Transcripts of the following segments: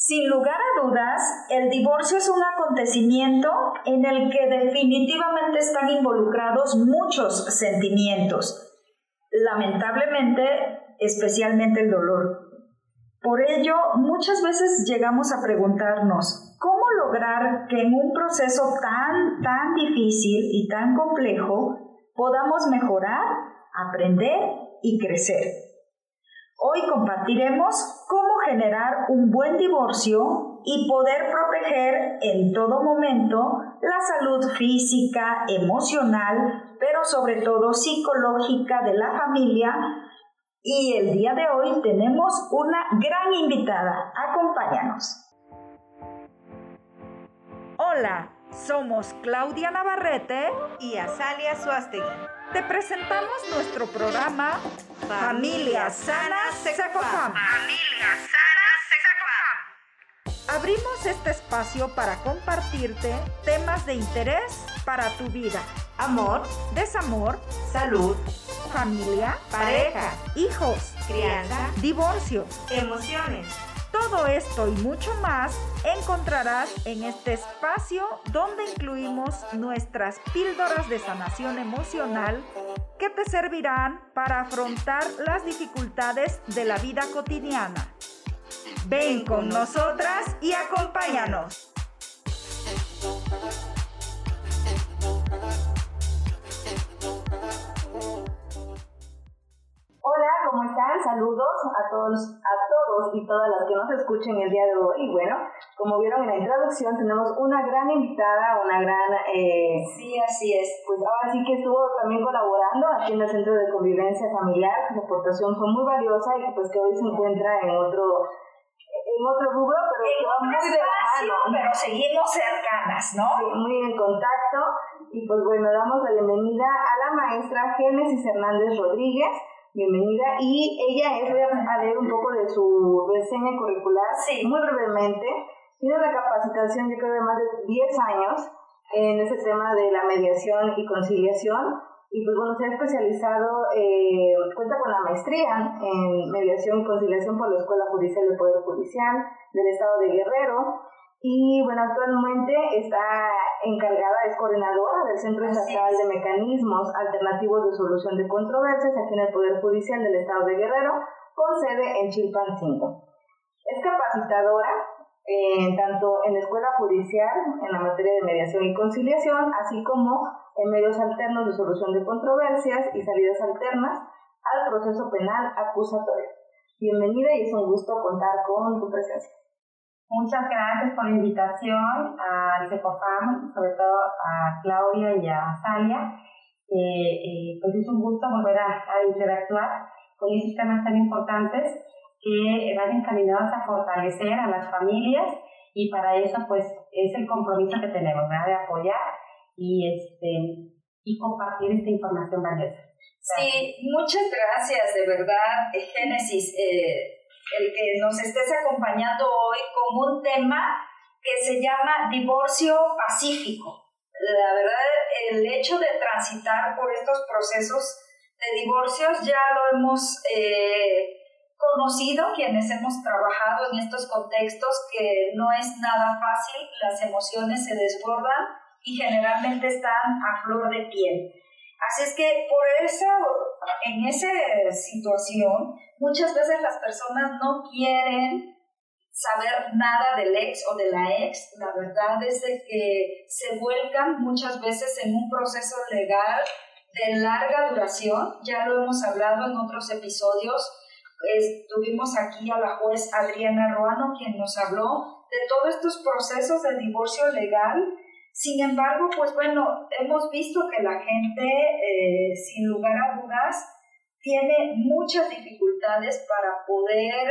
Sin lugar a dudas, el divorcio es un acontecimiento en el que definitivamente están involucrados muchos sentimientos. Lamentablemente, especialmente el dolor. Por ello, muchas veces llegamos a preguntarnos, ¿cómo lograr que en un proceso tan, tan difícil y tan complejo podamos mejorar, aprender y crecer? Hoy compartiremos generar un buen divorcio y poder proteger en todo momento la salud física, emocional, pero sobre todo psicológica de la familia. Y el día de hoy tenemos una gran invitada. Acompáñanos. Hola, somos Claudia Navarrete y Azalia Suástegui. Te presentamos nuestro programa Familia Sana Secofam. Familia Sana Secofam. Abrimos este espacio para compartirte temas de interés para tu vida. Amor, desamor, salud, familia, pareja, hijos, crianza, divorcio, emociones todo esto y mucho más encontrarás en este espacio donde incluimos nuestras píldoras de sanación emocional que te servirán para afrontar las dificultades de la vida cotidiana. Ven con nosotras y acompáñanos. Hola, ¿cómo están? Saludos a todos, a todos y todas las que nos escuchen el día de hoy. Y bueno, como vieron en la introducción, tenemos una gran invitada, una gran... Eh, sí, así es. Pues ahora sí que estuvo también colaborando aquí en el Centro de Convivencia Familiar. Su aportación fue muy valiosa y pues que hoy se encuentra en otro en otro rubro, pero en va muy de la mano. Pero seguimos cercanas, ¿no? Sí, muy en contacto. Y pues bueno, damos la bienvenida a la maestra Génesis Hernández Rodríguez bienvenida. Y ella es, voy a leer un poco de su reseña curricular, muy brevemente. Tiene una capacitación, yo creo, de más de 10 años en ese tema de la mediación y conciliación. Y pues bueno, se ha especializado, eh, cuenta con la maestría en mediación y conciliación por la Escuela Judicial del Poder Judicial del Estado de Guerrero y bueno, actualmente está encargada, es coordinadora del Centro Estatal de Mecanismos Alternativos de Solución de Controversias aquí en el Poder Judicial del Estado de Guerrero, con sede en Chilpancingo. Es capacitadora eh, tanto en la Escuela Judicial en la materia de mediación y conciliación, así como en medios alternos de solución de controversias y salidas alternas al proceso penal acusatorio. Bienvenida y es un gusto contar con tu presencia. Muchas gracias por la invitación al CECOFAM, sobre todo a Claudia y a Salia. Eh, eh, pues es un gusto volver a, interactuar con estos temas tan importantes que van encaminados a fortalecer a las familias y para eso pues es el compromiso que tenemos, de apoyar y, este, y compartir esta información valiosa. Sí, muchas gracias, de verdad, Génesis. Eh, el que nos estés acompañando hoy con un tema que se llama divorcio pacífico. La verdad, el hecho de transitar por estos procesos de divorcios ya lo hemos eh, conocido, quienes hemos trabajado en estos contextos, que no es nada fácil, las emociones se desbordan y generalmente están a flor de piel. Así es que por esa, en esa situación, muchas veces las personas no quieren saber nada del ex o de la ex. La verdad es que se vuelcan muchas veces en un proceso legal de larga duración. Ya lo hemos hablado en otros episodios. Tuvimos aquí a la juez Adriana Ruano, quien nos habló de todos estos procesos de divorcio legal sin embargo, pues bueno, hemos visto que la gente, eh, sin lugar a dudas, tiene muchas dificultades para poder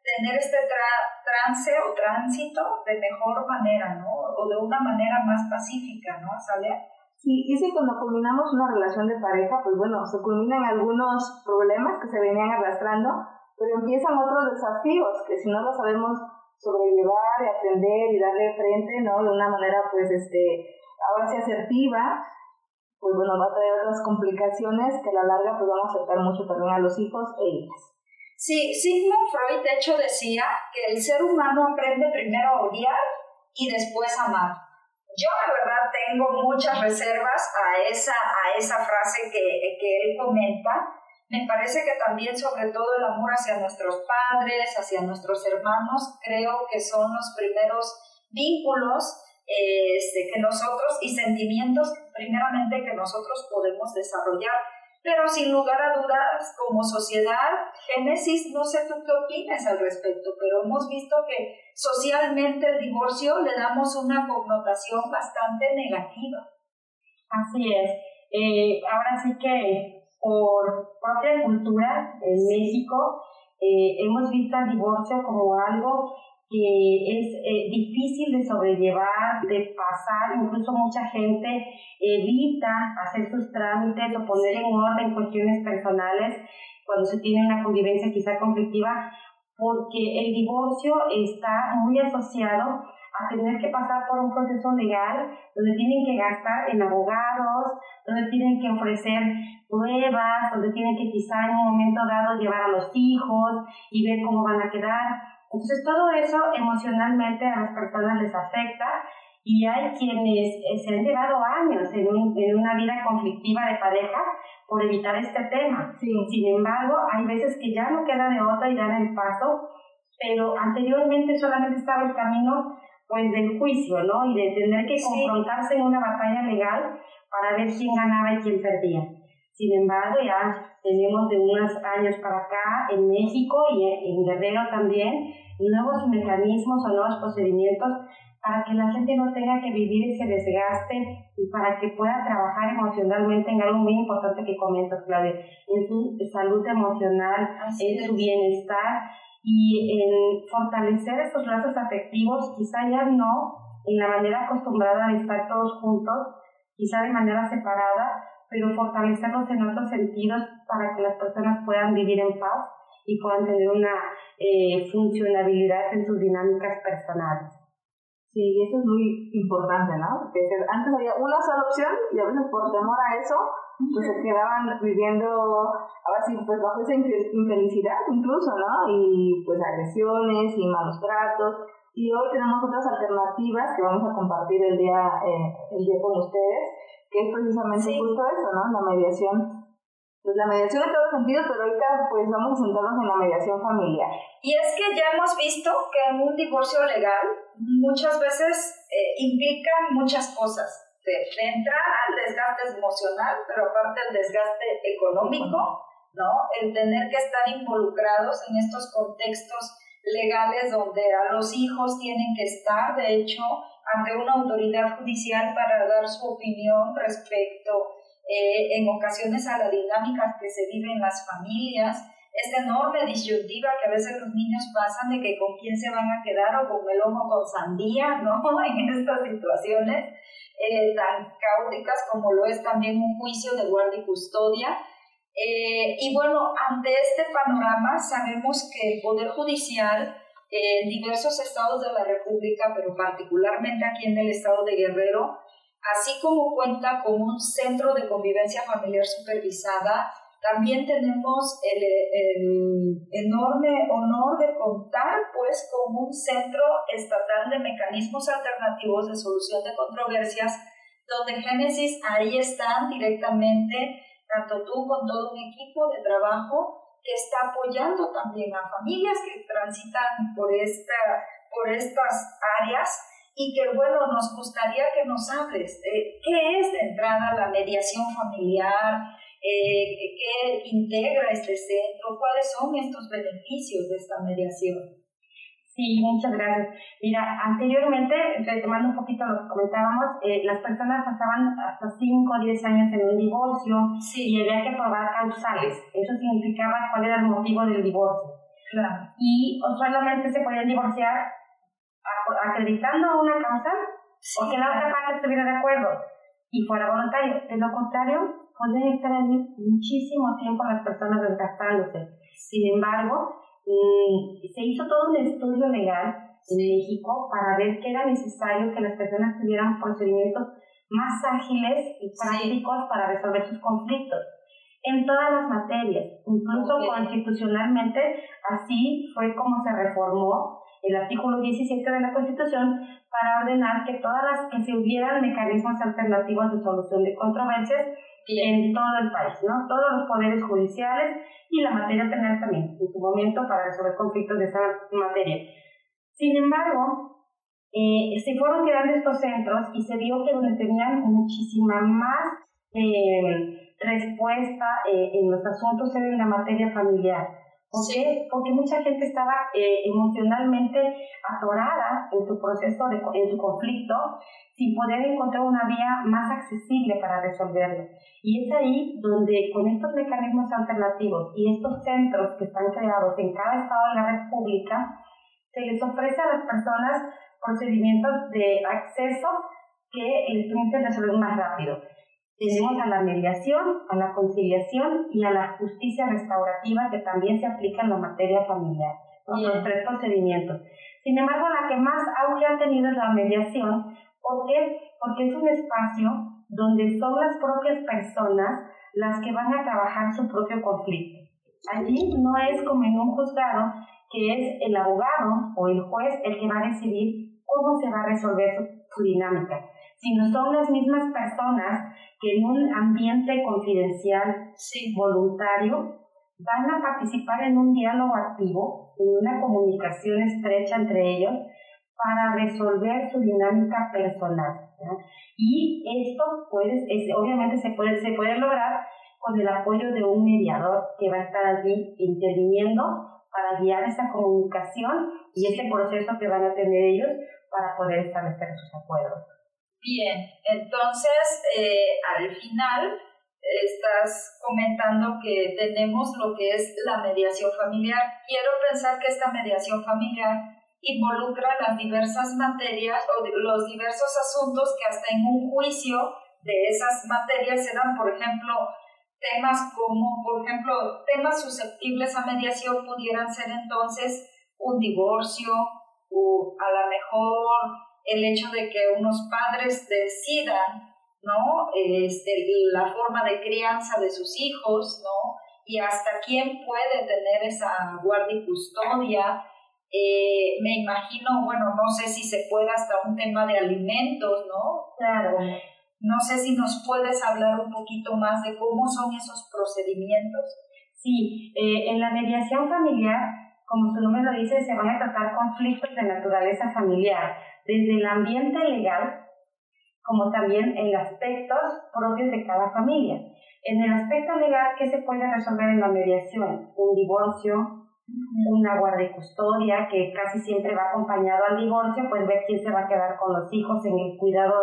tener este trance o tránsito de mejor manera, ¿no? O de una manera más pacífica, ¿no, Azalea? Sí, y que cuando culminamos una relación de pareja, pues bueno, se culminan algunos problemas que se venían arrastrando, pero empiezan otros desafíos que si no lo sabemos sobrellevar y atender y darle frente, ¿no? De una manera, pues, este, ahora sí asertiva, pues bueno, va a traer otras complicaciones que a la larga pues van a afectar mucho también a los hijos e hijas. Sí, Sigmund Freud de hecho decía que el ser humano aprende primero a odiar y después a amar. Yo la verdad tengo muchas reservas a esa, a esa frase que, que él comenta. Me parece que también sobre todo el amor hacia nuestros padres, hacia nuestros hermanos, creo que son los primeros vínculos este, que nosotros y sentimientos primeramente que nosotros podemos desarrollar. Pero sin lugar a dudas, como sociedad, Génesis, no sé tú qué opinas al respecto, pero hemos visto que socialmente el divorcio le damos una connotación bastante negativa. Así es. Eh, ahora sí que por propia cultura en México eh, hemos visto el divorcio como algo que es eh, difícil de sobrellevar, de pasar, incluso mucha gente evita hacer sus trámites o poner en orden cuestiones personales cuando se tiene una convivencia quizá conflictiva, porque el divorcio está muy asociado a tener que pasar por un proceso legal donde tienen que gastar en abogados, donde tienen que ofrecer pruebas, donde tienen que quizá en un momento dado llevar a los hijos y ver cómo van a quedar entonces todo eso emocionalmente a las personas les afecta y hay quienes eh, se han llevado años en, en una vida conflictiva de pareja por evitar este tema. Sin embargo, hay veces que ya no queda de otra y dan el paso, pero anteriormente solamente estaba el camino pues del juicio, ¿no? Y de tener que confrontarse en una batalla legal para ver quién ganaba y quién perdía. Sin embargo, ya tenemos de unos años para acá en México y en Guerrero también nuevos mecanismos o nuevos procedimientos para que la gente no tenga que vivir ese desgaste y para que pueda trabajar emocionalmente en algo muy importante que comentas, Claudia, en su salud emocional, en su bienestar y en fortalecer esos lazos afectivos, quizá ya no en la manera acostumbrada de estar todos juntos, quizá de manera separada, pero fortalecerlos en otros sentidos para que las personas puedan vivir en paz y puedan tener una eh, funcionabilidad en sus dinámicas personales. Sí, eso es muy importante, ¿no? Porque antes había una sola opción y a veces por temor a eso, pues se quedaban viviendo, ahora sí, pues bajo esa infelicidad incluso, ¿no? Y pues agresiones y malos tratos. Y hoy tenemos otras alternativas que vamos a compartir el día, eh, el día con ustedes, que es precisamente justo eso, ¿no? La mediación pues la mediación en todos sentidos, pero ahorita pues vamos a centrarnos en la mediación familiar. Y es que ya hemos visto que en un divorcio legal muchas veces eh, implican muchas cosas. De, entrada el desgaste emocional, pero aparte el desgaste económico, ¿no? El tener que estar involucrados en estos contextos legales donde a los hijos tienen que estar, de hecho, ante una autoridad judicial para dar su opinión respecto eh, en ocasiones a la dinámica que se vive en las familias, esta enorme disyuntiva que a veces los niños pasan de que con quién se van a quedar o con melón o con sandía, ¿no? En estas situaciones eh, tan caóticas como lo es también un juicio de guardia y custodia. Eh, y bueno, ante este panorama sabemos que el Poder Judicial en diversos estados de la República, pero particularmente aquí en el estado de Guerrero, así como cuenta con un centro de convivencia familiar supervisada, también tenemos el, enorme honor de contar pues con un centro estatal de mecanismos alternativos de solución de controversias, donde Génesis ahí están directamente, tanto tú con todo un equipo de trabajo que está apoyando también a familias que transitan por, esta, por estas áreas. Y que bueno, nos gustaría que nos hables de qué es de entrada la mediación familiar, eh, qué integra este centro, cuáles son estos beneficios de esta mediación. Sí, muchas gracias. Mira, anteriormente, retomando un poquito lo que comentábamos, eh, las personas pasaban hasta 5 o 10 años en un divorcio y había que probar causales. Eso significaba cuál era el motivo del divorcio. Claro. Y solamente se podían divorciar acreditando una causa o que la otra parte estuviera de acuerdo y fuera voluntario. De lo contrario, pueden estar allí muchísimo tiempo las personas desgastándose. Sin embargo, mm, se hizo todo un estudio legal en México para ver que era necesario que las personas tuvieran procedimientos más ágiles y prácticos para resolver sus conflictos. en todas las materias, incluso constitucionalmente, así fue como se reformó el artículo 17 de la Constitución para ordenar que todas las que se hubieran mecanismos alternativos de solución de controversias en todo el país, ¿no? Todos los poderes judiciales y la materia penal también, en su momento para resolver conflictos de esa materia. Sin embargo, eh, se fueron creando estos centros y se vio que donde tenían muchísima más eh, respuesta eh, en los asuntos en la materia familiar. ¿Por qué? Porque mucha gente estaba eh, emocionalmente atorada en su proceso, de, en su conflicto, sin poder encontrar una vía más accesible para resolverlo. Y es ahí donde con estos mecanismos alternativos y estos centros que están creados en cada estado de la República, se les ofrece a las personas procedimientos de acceso que les permiten resolver más rápido. Tenemos a la mediación, a la conciliación y a la justicia restaurativa que también se aplica en la materia familiar, los tres procedimientos. Sin embargo, la que más auge ha tenido es la mediación. ¿Por qué? Porque es un espacio donde son las propias personas las que van a trabajar su propio conflicto. Allí no es como en un juzgado que es el abogado o el juez el que va a decidir cómo se va a resolver su, su dinámica, sino son las mismas personas que en un ambiente confidencial voluntario van a participar en un diálogo activo, en una comunicación estrecha entre ellos para resolver su dinámica personal. Y esto puede, obviamente se puede, se puede lograr con el apoyo de un mediador que va a estar allí interviniendo para guiar esa comunicación y ese proceso que van a tener ellos para poder establecer sus acuerdos. Bien, entonces eh, al final estás comentando que tenemos lo que es la mediación familiar. Quiero pensar que esta mediación familiar involucra las diversas materias o los diversos asuntos que hasta en un juicio de esas materias se por ejemplo, temas como, por ejemplo, temas susceptibles a mediación pudieran ser entonces un divorcio o a lo mejor el hecho de que unos padres decidan, ¿no? Este, la forma de crianza de sus hijos, ¿no? Y hasta quién puede tener esa guardia y custodia. Eh, me imagino, bueno, no sé si se puede hasta un tema de alimentos, ¿no? Claro. No sé si nos puedes hablar un poquito más de cómo son esos procedimientos. Sí, eh, en la mediación familiar, como su nombre lo dice, se van a tratar conflictos de naturaleza familiar desde el ambiente legal como también en aspectos propios de cada familia. En el aspecto legal, ¿qué se puede resolver en la mediación? Un divorcio, una guardia y custodia, que casi siempre va acompañado al divorcio, pues ver quién se va a quedar con los hijos en el cuidado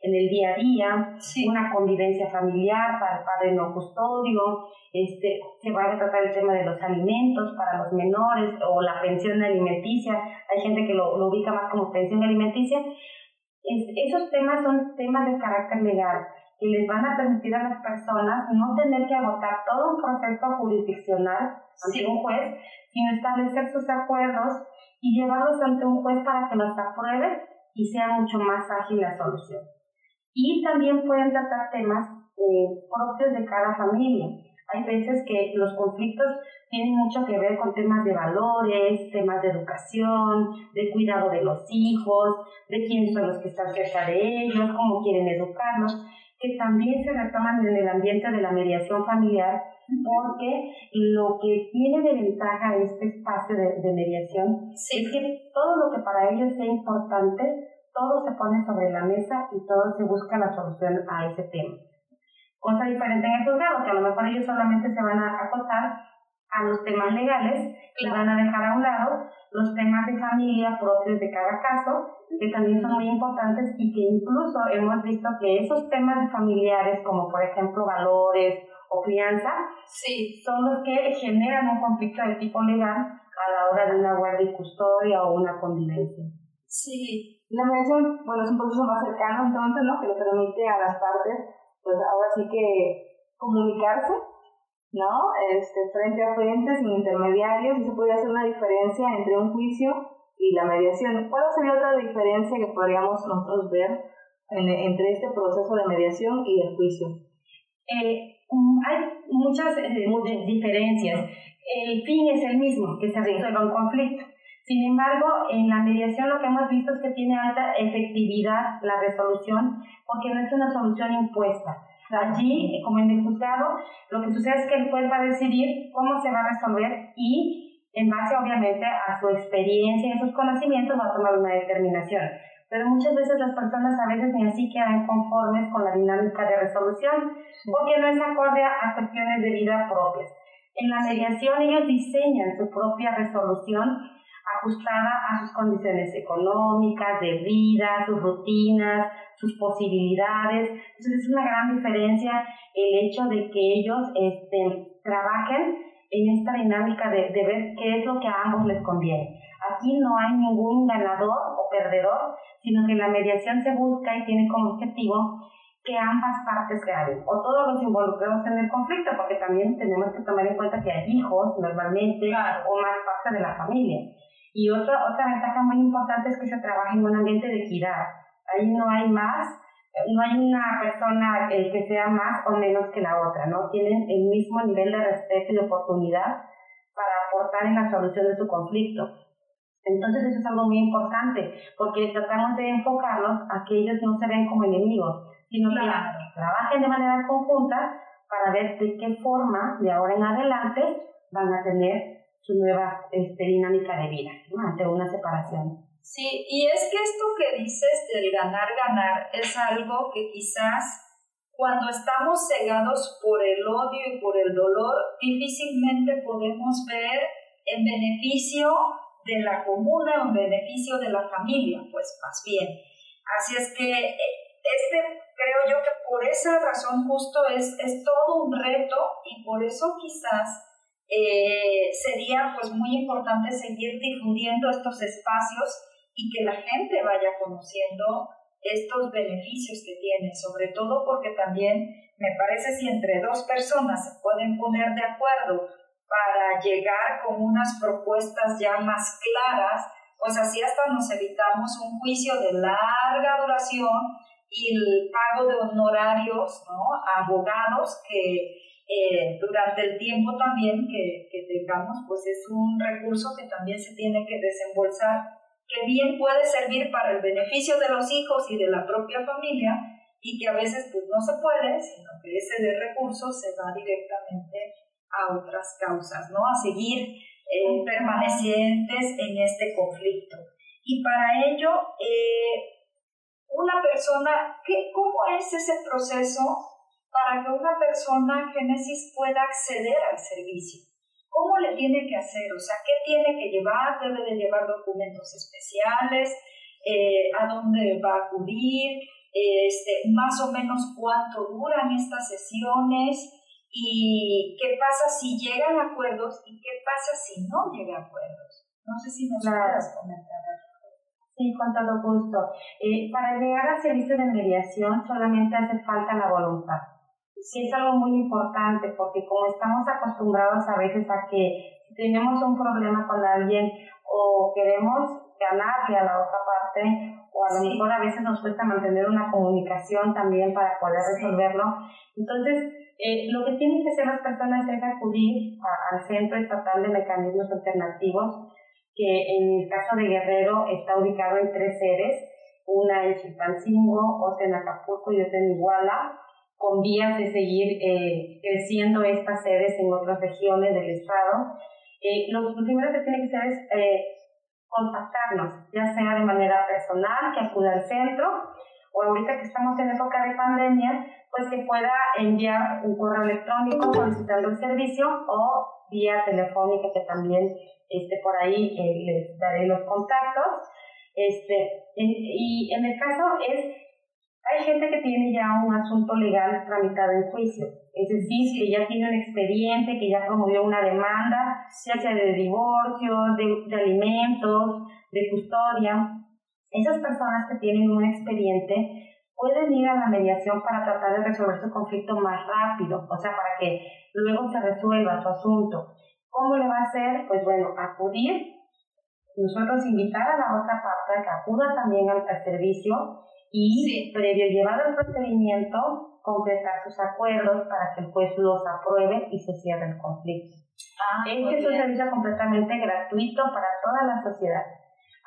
en el día a día, una convivencia familiar para el padre no custodio, este, se va a tratar el tema de los alimentos para los menores o la pensión alimenticia, hay gente que lo, lo ubica más como pensión alimenticia. Es, esos temas son temas de carácter legal que les van a permitir a las personas no tener que agotar todo un proceso jurisdiccional ante un juez, sino establecer sus acuerdos y llevarlos ante un juez para que los apruebe y sea mucho más ágil la solución. Y también pueden tratar temas eh, propios de cada familia. Hay veces que los conflictos tienen mucho que ver con temas de valores, temas de educación, de cuidado de los hijos, de quiénes son los que están cerca de ellos, cómo quieren educarlos, que también se retoman en el ambiente de la mediación familiar, porque lo que tiene de ventaja este espacio de, de mediación es que todo lo que para ellos sea importante todo se pone sobre la mesa y todo se busca la solución a ese tema. Cosa diferente en el juzgado, que a lo mejor ellos solamente se van a acotar a los temas legales y van a dejar a un lado los temas de familia propios de cada caso, que también son muy importantes y que incluso hemos visto que esos temas familiares, como por ejemplo valores o crianza, sí. son los que generan un conflicto de tipo legal a la hora de una guardia y custodia o una convivencia. Sí, la mediación, bueno, es un proceso más cercano entonces, ¿no? Que le permite a las partes, pues ahora sí que comunicarse, ¿no? Este, frente a frente, sin intermediarios, y se puede hacer una diferencia entre un juicio y la mediación. ¿Cuál sería otra diferencia que podríamos nosotros ver entre este proceso de mediación y el juicio? Eh, hay muchas eh, diferencias. El fin es el mismo, que se resuelva un conflicto. Sin embargo, en la mediación lo que hemos visto es que tiene alta efectividad la resolución porque no es una solución impuesta. Allí, como en el juzgado, lo que sucede es que el juez va a decidir cómo se va a resolver y en base obviamente a su experiencia y a sus conocimientos va a tomar una determinación. Pero muchas veces las personas a veces ni así quedan conformes con la dinámica de resolución porque no es acorde a cuestiones de vida propias. En la mediación ellos diseñan su propia resolución ajustada a sus condiciones económicas, de vida, sus rutinas, sus posibilidades. Entonces es una gran diferencia el hecho de que ellos este, trabajen en esta dinámica de, de ver qué es lo que a ambos les conviene. Aquí no hay ningún ganador o perdedor, sino que la mediación se busca y tiene como objetivo que ambas partes ganen, o todos los involucrados en el conflicto, porque también tenemos que tomar en cuenta que hay hijos normalmente o más parte de la familia. Y otra, otra ventaja muy importante es que se trabaja en un ambiente de equidad. Ahí no hay más, no hay una persona eh, que sea más o menos que la otra, ¿no? Tienen el mismo nivel de respeto y oportunidad para aportar en la solución de su conflicto. Entonces eso es algo muy importante, porque tratamos de enfocarnos a que ellos no se ven como enemigos, sino que trabajen de manera conjunta para ver de qué forma de ahora en adelante van a tener su nueva este, dinámica de vida ante una separación. Sí, y es que esto que dices del ganar-ganar es algo que quizás cuando estamos cegados por el odio y por el dolor, difícilmente podemos ver en beneficio de la comuna o en beneficio de la familia, pues más bien. Así es que eh, este creo yo que por esa razón justo es, es todo un reto y por eso quizás eh, sería pues muy importante seguir difundiendo estos espacios y que la gente vaya conociendo estos beneficios que tiene, sobre todo porque también me parece si entre dos personas se pueden poner de acuerdo para llegar con unas propuestas ya más claras, pues así hasta nos evitamos un juicio de larga duración y el pago de honorarios ¿no? a abogados que eh, durante el tiempo también que, tengamos, pues es un recurso que también se tiene que desembolsar, que bien puede servir para el beneficio de los hijos y de la propia familia, y que a veces pues no se puede, sino que ese de recursos se va directamente a otras causas, ¿no? A seguir eh, permanecientes en este conflicto. Y para ello, eh, una persona, ¿qué, ¿cómo es ese proceso para que una persona Génesis pueda acceder al servicio. ¿Cómo le tiene que hacer? O sea, ¿qué tiene que llevar? ¿Debe de llevar documentos especiales? Eh, ¿A dónde va a acudir? Este, más o menos cuánto duran estas sesiones y qué pasa si llegan a acuerdos y qué pasa si no llegan a acuerdos. No sé si nos puedes comentar. Sí, con todo gusto. Eh, para llegar al servicio de mediación solamente hace falta la voluntad sí es algo muy importante porque como estamos acostumbrados a veces a que si tenemos un problema con alguien o queremos ganarle a la otra parte o a lo mejor a veces nos cuesta mantener una comunicación también para poder resolverlo. Entonces, eh, lo que tienen que hacer las personas es acudir al Centro Estatal de Mecanismos Alternativos, que en el caso de Guerrero está ubicado en tres sedes, una en Chilpancingo, otra en Acapulco y otra en Iguala con vías de seguir eh, creciendo estas sedes en otras regiones del estado. Eh, lo, primero que tiene que hacer es eh, contactarnos, ya sea de manera personal, que acuda al centro, o ahorita que estamos en época de pandemia, pues que pueda enviar un correo electrónico solicitando el servicio o vía telefónica que también este, por ahí les daré los contactos. Este, y en el caso es hay gente que tiene ya un asunto legal tramitado en juicio, es decir, que ya tiene un expediente, que ya promovió una demanda, ya sea de divorcio, de, alimentos, de custodia. Esas personas que tienen un expediente pueden ir a la mediación para tratar de resolver su conflicto más rápido, o sea, para que luego se resuelva su asunto. ¿Cómo le va a hacer? Pues bueno, acudir, nosotros invitar a la otra parte a que acuda también al servicio y previo llevar el procedimiento, concretar sus acuerdos para que el juez los apruebe y se cierre el conflicto. Ah, este es un servicio completamente gratuito para toda la sociedad.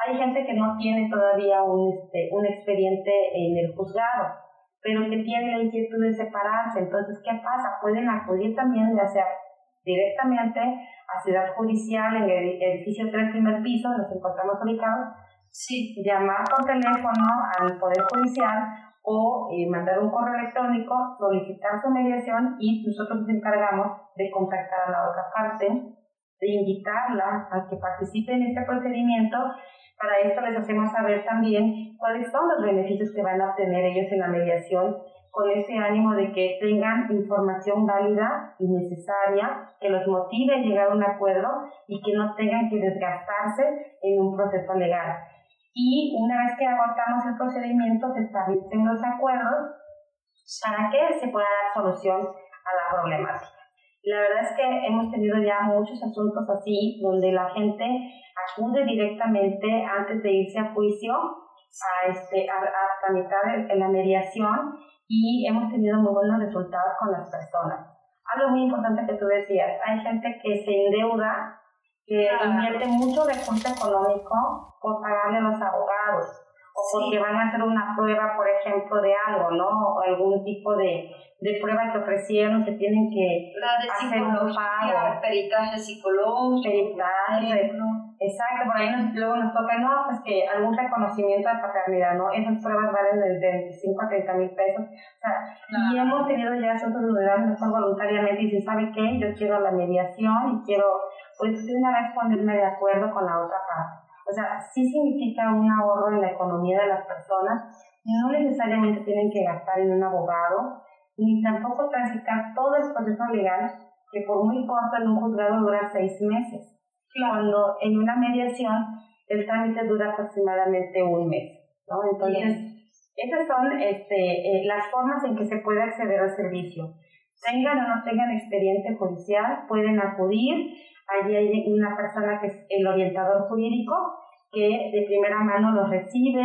Hay gente que no tiene todavía un, este, un expediente en el juzgado, pero que tiene la inquietud de separarse. Entonces, ¿qué pasa? Pueden acudir también, ya sea directamente a Ciudad Judicial en el edificio 3 primer piso, nos encontramos ubicados, sí. llamar por teléfono al Poder Judicial o eh, mandar un correo electrónico, solicitar su mediación y nosotros nos encargamos de contactar a la otra parte, de invitarla a que participe en este procedimiento. Para esto les hacemos saber también cuáles son los beneficios que van a obtener ellos en la mediación con ese ánimo de que tengan información válida y necesaria que los motive a llegar a un acuerdo y que no tengan que desgastarse en un proceso legal y una vez que agotamos el procedimiento se establecen los acuerdos para que se pueda dar solución a la problemática. La verdad es que hemos tenido ya muchos asuntos así donde la gente acude directamente antes de irse a juicio a, este, a, tramitar la mediación y hemos tenido muy buenos resultados con las personas. Algo muy importante que tú decías, hay gente que se endeuda que invierte mucho recurso económico por pagarle a los abogados o porque van a hacer una prueba, por ejemplo, de algo, ¿no? O algún tipo de, de prueba que ofrecieron que tienen que hacer un pago. peritaje psicológico. Peritaje. Exacto, por ahí nos, luego nos toca, no, pues que algún reconocimiento de paternidad, ¿no? Esas pruebas valen de 25 a 30 mil pesos. O sea, y hemos tenido ya asuntos donde mejor voluntariamente y si ¿sabe qué? Yo quiero la mediación y quiero pues de una vez ponerme de acuerdo con la otra parte. O sea, sí significa un ahorro en la economía de las personas, no necesariamente tienen que gastar en un abogado, ni tampoco transitar todo el proceso legal, que por muy corto en un juzgado dura seis meses, cuando en una mediación el trámite dura aproximadamente un mes. ¿no? Entonces, estas son este, eh, las formas en que se puede acceder al servicio. Tengan o no tengan expediente judicial, pueden acudir Allí hay una persona que es el orientador jurídico que de primera mano los recibe,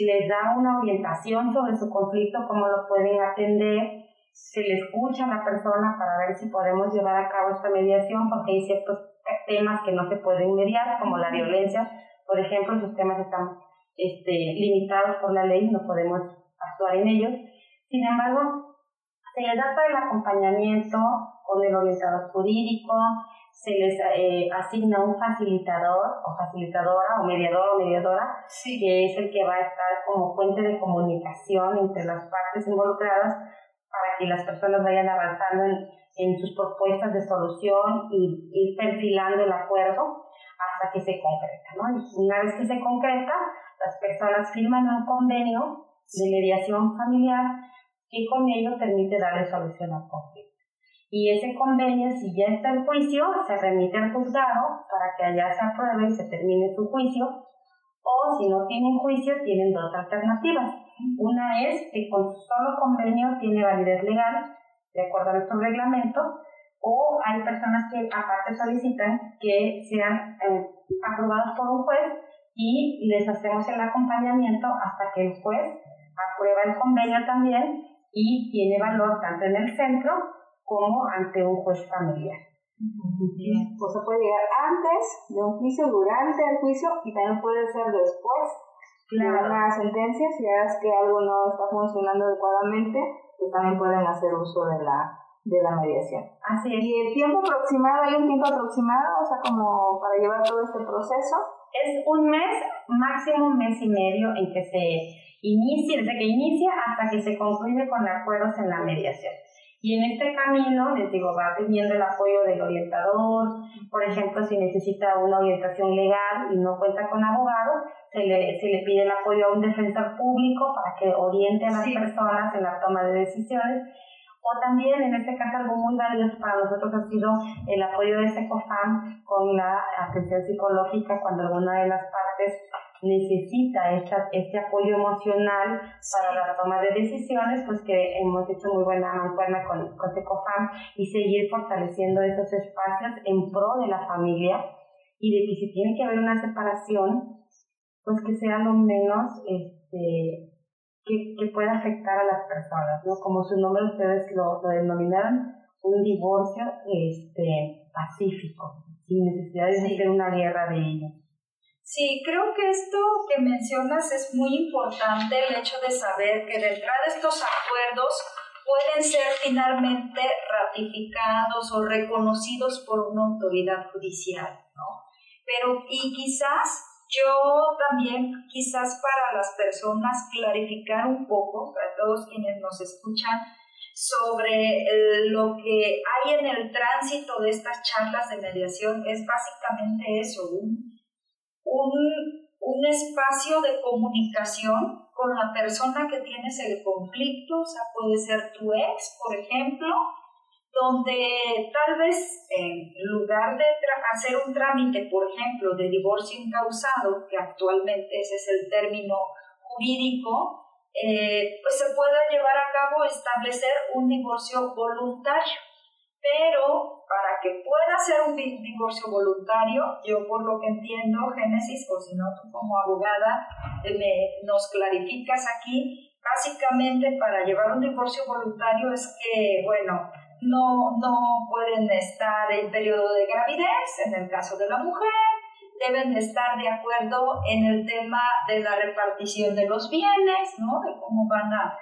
les da una orientación sobre su conflicto, cómo lo pueden atender, se le escucha a la persona para ver si podemos llevar a cabo esta mediación, porque hay ciertos temas que no se pueden mediar, como la violencia, por ejemplo, esos temas están este, limitados por la ley, no podemos actuar en ellos. Sin embargo, se les da todo el acompañamiento con el orientador jurídico, se les eh, asigna un facilitador o facilitadora o mediador o mediadora, que es el que va a estar como fuente de comunicación entre las partes involucradas para que las personas vayan avanzando en, sus propuestas de solución y ir perfilando el acuerdo hasta que se concreta. ¿no? Y una vez que se concreta, las personas firman un convenio de mediación familiar que con ello permite darle solución al conflicto y ese convenio, si ya está en juicio, se remite al juzgado para que allá se apruebe y se termine su juicio, o si no tienen juicio, tienen dos alternativas. Una es que con solo convenio tiene validez legal, de acuerdo a nuestro reglamento, o hay personas que aparte solicitan que sean eh, aprobados por un juez y les hacemos el acompañamiento hasta que el juez aprueba el convenio también y tiene valor tanto en el centro como ante un juez familiar. Pues se puede llegar antes de un juicio, durante el juicio y también puede ser después claro. de una sentencia. Si es que algo no está funcionando adecuadamente, pues también pueden hacer uso de la, de la mediación. Así es. ¿Y el tiempo aproximado? ¿Hay un tiempo aproximado? O sea, como para llevar todo este proceso. Es un mes, máximo un mes y medio en que se inicie, desde que inicia hasta que se concluye con acuerdos en la mediación. Y en este camino, les digo, va pidiendo el apoyo del orientador, por ejemplo, si necesita una orientación legal y no cuenta con abogado, se le, se le pide el apoyo a un defensor público para que oriente a las personas en la toma de decisiones. O también, en este caso, algo muy valioso para nosotros ha sido el apoyo de SECOFAM con la atención psicológica cuando alguna de las partes necesita esta, este apoyo emocional para la toma de decisiones, pues que hemos hecho muy buena mancuerna con, con Secofam y seguir fortaleciendo esos espacios en pro de la familia y de que si tiene que haber una separación, pues que sea lo menos este, que, que pueda afectar a las personas, ¿no? Como su nombre ustedes lo, lo denominaron, un divorcio este, pacífico, sin necesidad de hacer una guerra de ellos. Sí, creo que esto que mencionas es muy importante, el hecho de saber que detrás de estos acuerdos pueden ser finalmente ratificados o reconocidos por una autoridad judicial, ¿no? Pero, y quizás yo también, quizás para las personas, clarificar un poco, para todos quienes nos escuchan, sobre lo que hay en el tránsito de estas charlas de mediación es básicamente eso, un, un, espacio de comunicación con la persona que tienes el conflicto, o sea, puede ser tu ex, por ejemplo, donde tal vez en lugar de hacer un trámite, por ejemplo, de divorcio incausado, que actualmente ese es el término jurídico, eh, pues se pueda llevar a cabo establecer un divorcio voluntario. Pero para que pueda ser un divorcio voluntario, yo por lo que entiendo, Génesis, o si no tú como abogada eh, me, nos clarificas aquí, básicamente para llevar un divorcio voluntario es que, bueno, no, no pueden estar en periodo de gravidez, en el caso de la mujer, deben estar de acuerdo en el tema de la repartición de los bienes, ¿no? De cómo van a,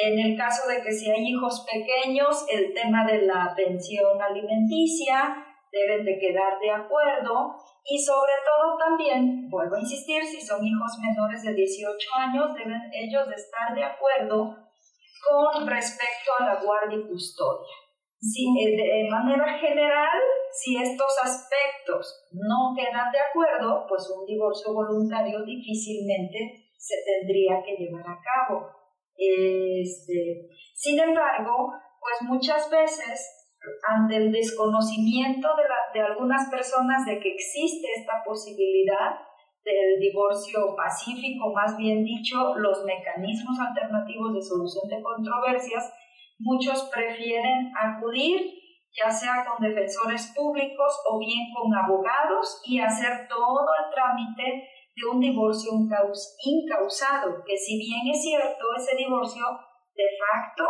en el caso de que si hay hijos pequeños, el tema de la pensión alimenticia, deben de quedar de acuerdo y sobre todo también, vuelvo a insistir, si son hijos menores de 18 años, deben ellos de estar de acuerdo con respecto a la guardia y custodia. Si, eh, de manera general, si estos aspectos no quedan de acuerdo, pues un divorcio voluntario difícilmente se tendría que llevar a cabo. Este, sin embargo, pues muchas veces, ante el desconocimiento de, de algunas personas de que existe esta posibilidad del divorcio pacífico, más bien dicho, los mecanismos alternativos de solución de controversias, muchos prefieren acudir ya sea con defensores públicos o bien con abogados y hacer todo el trámite de un divorcio incausado, que si bien es cierto, ese divorcio de facto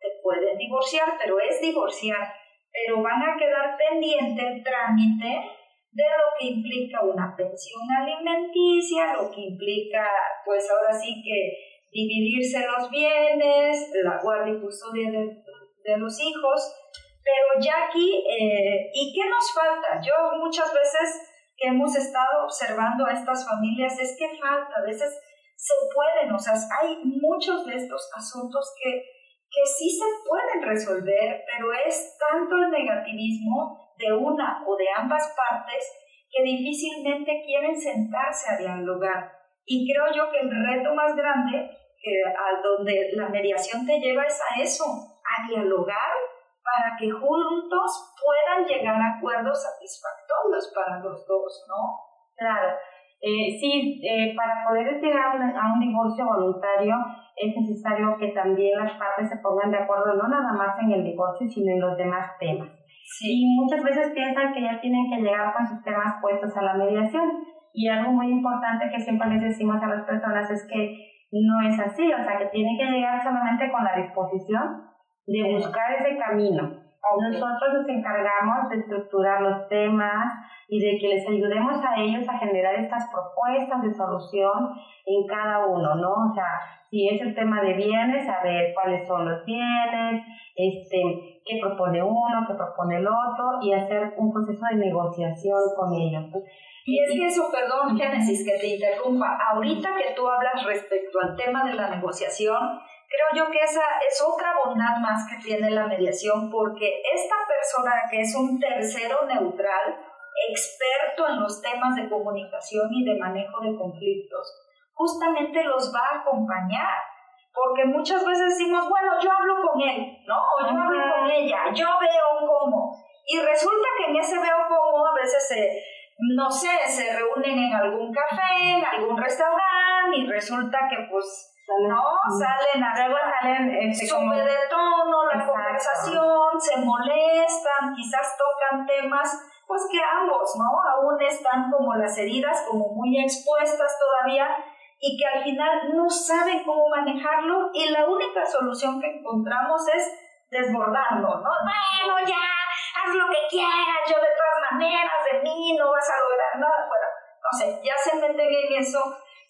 te pueden divorciar, pero es divorciar, pero van a quedar pendiente el trámite de lo que implica una pensión alimenticia, lo que implica, pues ahora sí que dividirse los bienes, la guardia y custodia de, de los hijos, pero ya aquí, eh, ¿y qué nos falta? Yo muchas veces que hemos estado observando a estas familias es que falta, a veces se pueden, o sea, hay muchos de estos asuntos que, que sí se pueden resolver, pero es tanto el negativismo de una o de ambas partes que difícilmente quieren sentarse a dialogar. Y creo yo que el reto más grande que a donde la mediación te lleva es a eso, a dialogar para que juntos puedan llegar a acuerdos satisfactorios para los dos, ¿no? Claro. Eh, sí, eh, para poder llegar a un divorcio voluntario es necesario que también las partes se pongan de acuerdo no nada más en el divorcio, sino en los demás temas. Sí. Y muchas veces piensan que ya tienen que llegar con sus temas puestos a la mediación. Y algo muy importante que siempre les decimos a las personas es que no es así, o sea, que tienen que llegar solamente con la disposición de buscar ese camino. Nosotros nos encargamos de estructurar los temas y de que les ayudemos a ellos a generar estas propuestas de solución en cada uno, ¿no? O sea, si es el tema de bienes, saber cuáles son los bienes, este, qué propone uno, qué propone el otro y hacer un proceso de negociación con ellos. Y es que eso, perdón, Génesis, que te interrumpa, ahorita que tú hablas respecto al tema de la negociación, Creo yo que esa es otra bondad más que tiene la mediación porque esta persona que es un tercero neutral, experto en los temas de comunicación y de manejo de conflictos, justamente los va a acompañar. Porque muchas veces decimos, bueno, yo hablo con él, ¿no? O yo hablo con ella, yo veo cómo. Y resulta que en ese veo cómo a veces se, no sé, se reúnen en algún café, en algún restaurante y resulta que pues ¿no? Salen a luego salen este, sube de tono la conversación, se molestan, quizás tocan temas pues que ambos, ¿no? Aún están como las heridas como muy expuestas todavía y que al final no saben cómo manejarlo y la única solución que encontramos es desbordarlo, ¿no? Bueno, ya, haz lo que quieras, yo de todas maneras, de mí no vas a lograr nada. Bueno, no sé, ya se meten en eso.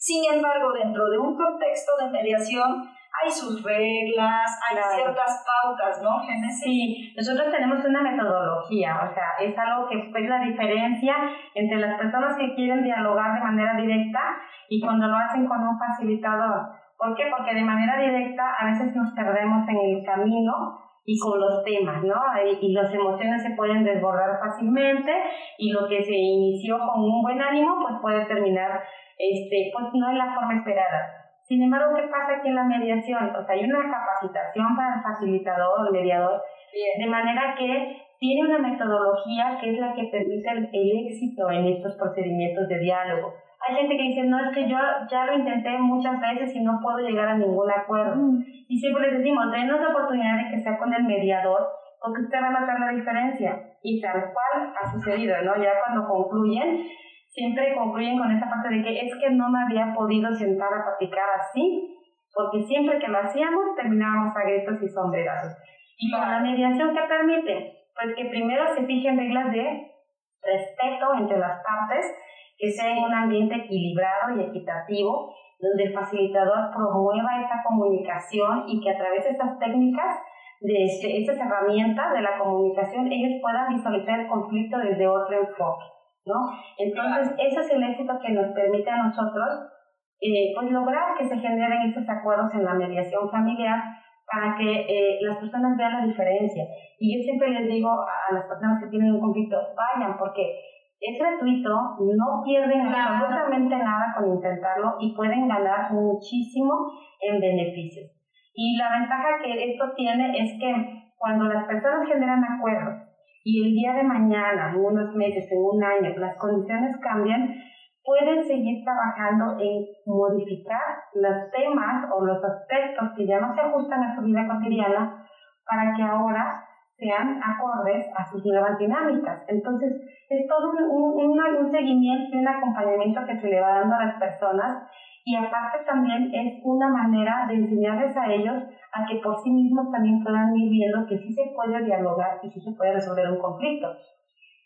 Sin embargo, dentro de un contexto de mediación, hay sus reglas, hay ciertas pautas, ¿no, Génesis? Sí, nosotros tenemos una metodología, o sea, es algo que es la diferencia entre las personas que quieren dialogar de manera directa y cuando lo hacen con un facilitador. ¿Por qué? Porque de manera directa a veces nos perdemos en el camino y con los temas, ¿no? Y, las emociones se pueden desbordar fácilmente y lo que se inició con un buen ánimo, pues puede terminar, este, pues no en la forma esperada. Sin embargo, ¿qué pasa aquí en la mediación? O sea, hay una capacitación para el facilitador o el mediador, de manera que tiene una metodología que es la que permite el, éxito en estos procedimientos de diálogo. Hay gente que dice, no, es que yo ya lo intenté muchas veces y no puedo llegar a ningún acuerdo. Mm. Y siempre les decimos, denos la oportunidad de que sea con el mediador, porque usted va a notar la diferencia. Y tal cual ha sucedido, ¿no? Ya cuando concluyen, siempre concluyen con esa parte de que es que no me había podido sentar a platicar así, porque siempre que lo hacíamos terminábamos a gritos y sombrerazos. Y con la mediación, ¿qué permite? Pues que primero se fijen reglas de respeto entre las partes, que sea en un ambiente equilibrado y equitativo, donde el facilitador promueva esa comunicación y que a través de estas técnicas, de este, estas herramientas de la comunicación, ellos puedan visualizar el conflicto desde otro enfoque. ¿No? Entonces, ese es el éxito que nos permite a nosotros eh, pues lograr que se generen estos acuerdos en la mediación familiar para que eh, las personas vean la diferencia. Y yo siempre les digo a las personas que tienen un conflicto, vayan, porque es gratuito, no pierden absolutamente nada con intentarlo y pueden ganar muchísimo en beneficios. Y la ventaja que esto tiene es que cuando las personas generan acuerdos y el día de mañana, en unos meses, en un año, las condiciones cambian, pueden seguir trabajando en modificar los temas o los aspectos que ya no se ajustan a su vida cotidiana para que ahora sean acordes a sus nuevas dinámicas. Entonces, es todo un, un, seguimiento y un acompañamiento que se le va dando a las personas y aparte también es una manera de enseñarles a ellos a que por sí mismos también puedan ir viendo que sí se puede dialogar y sí se puede resolver un conflicto.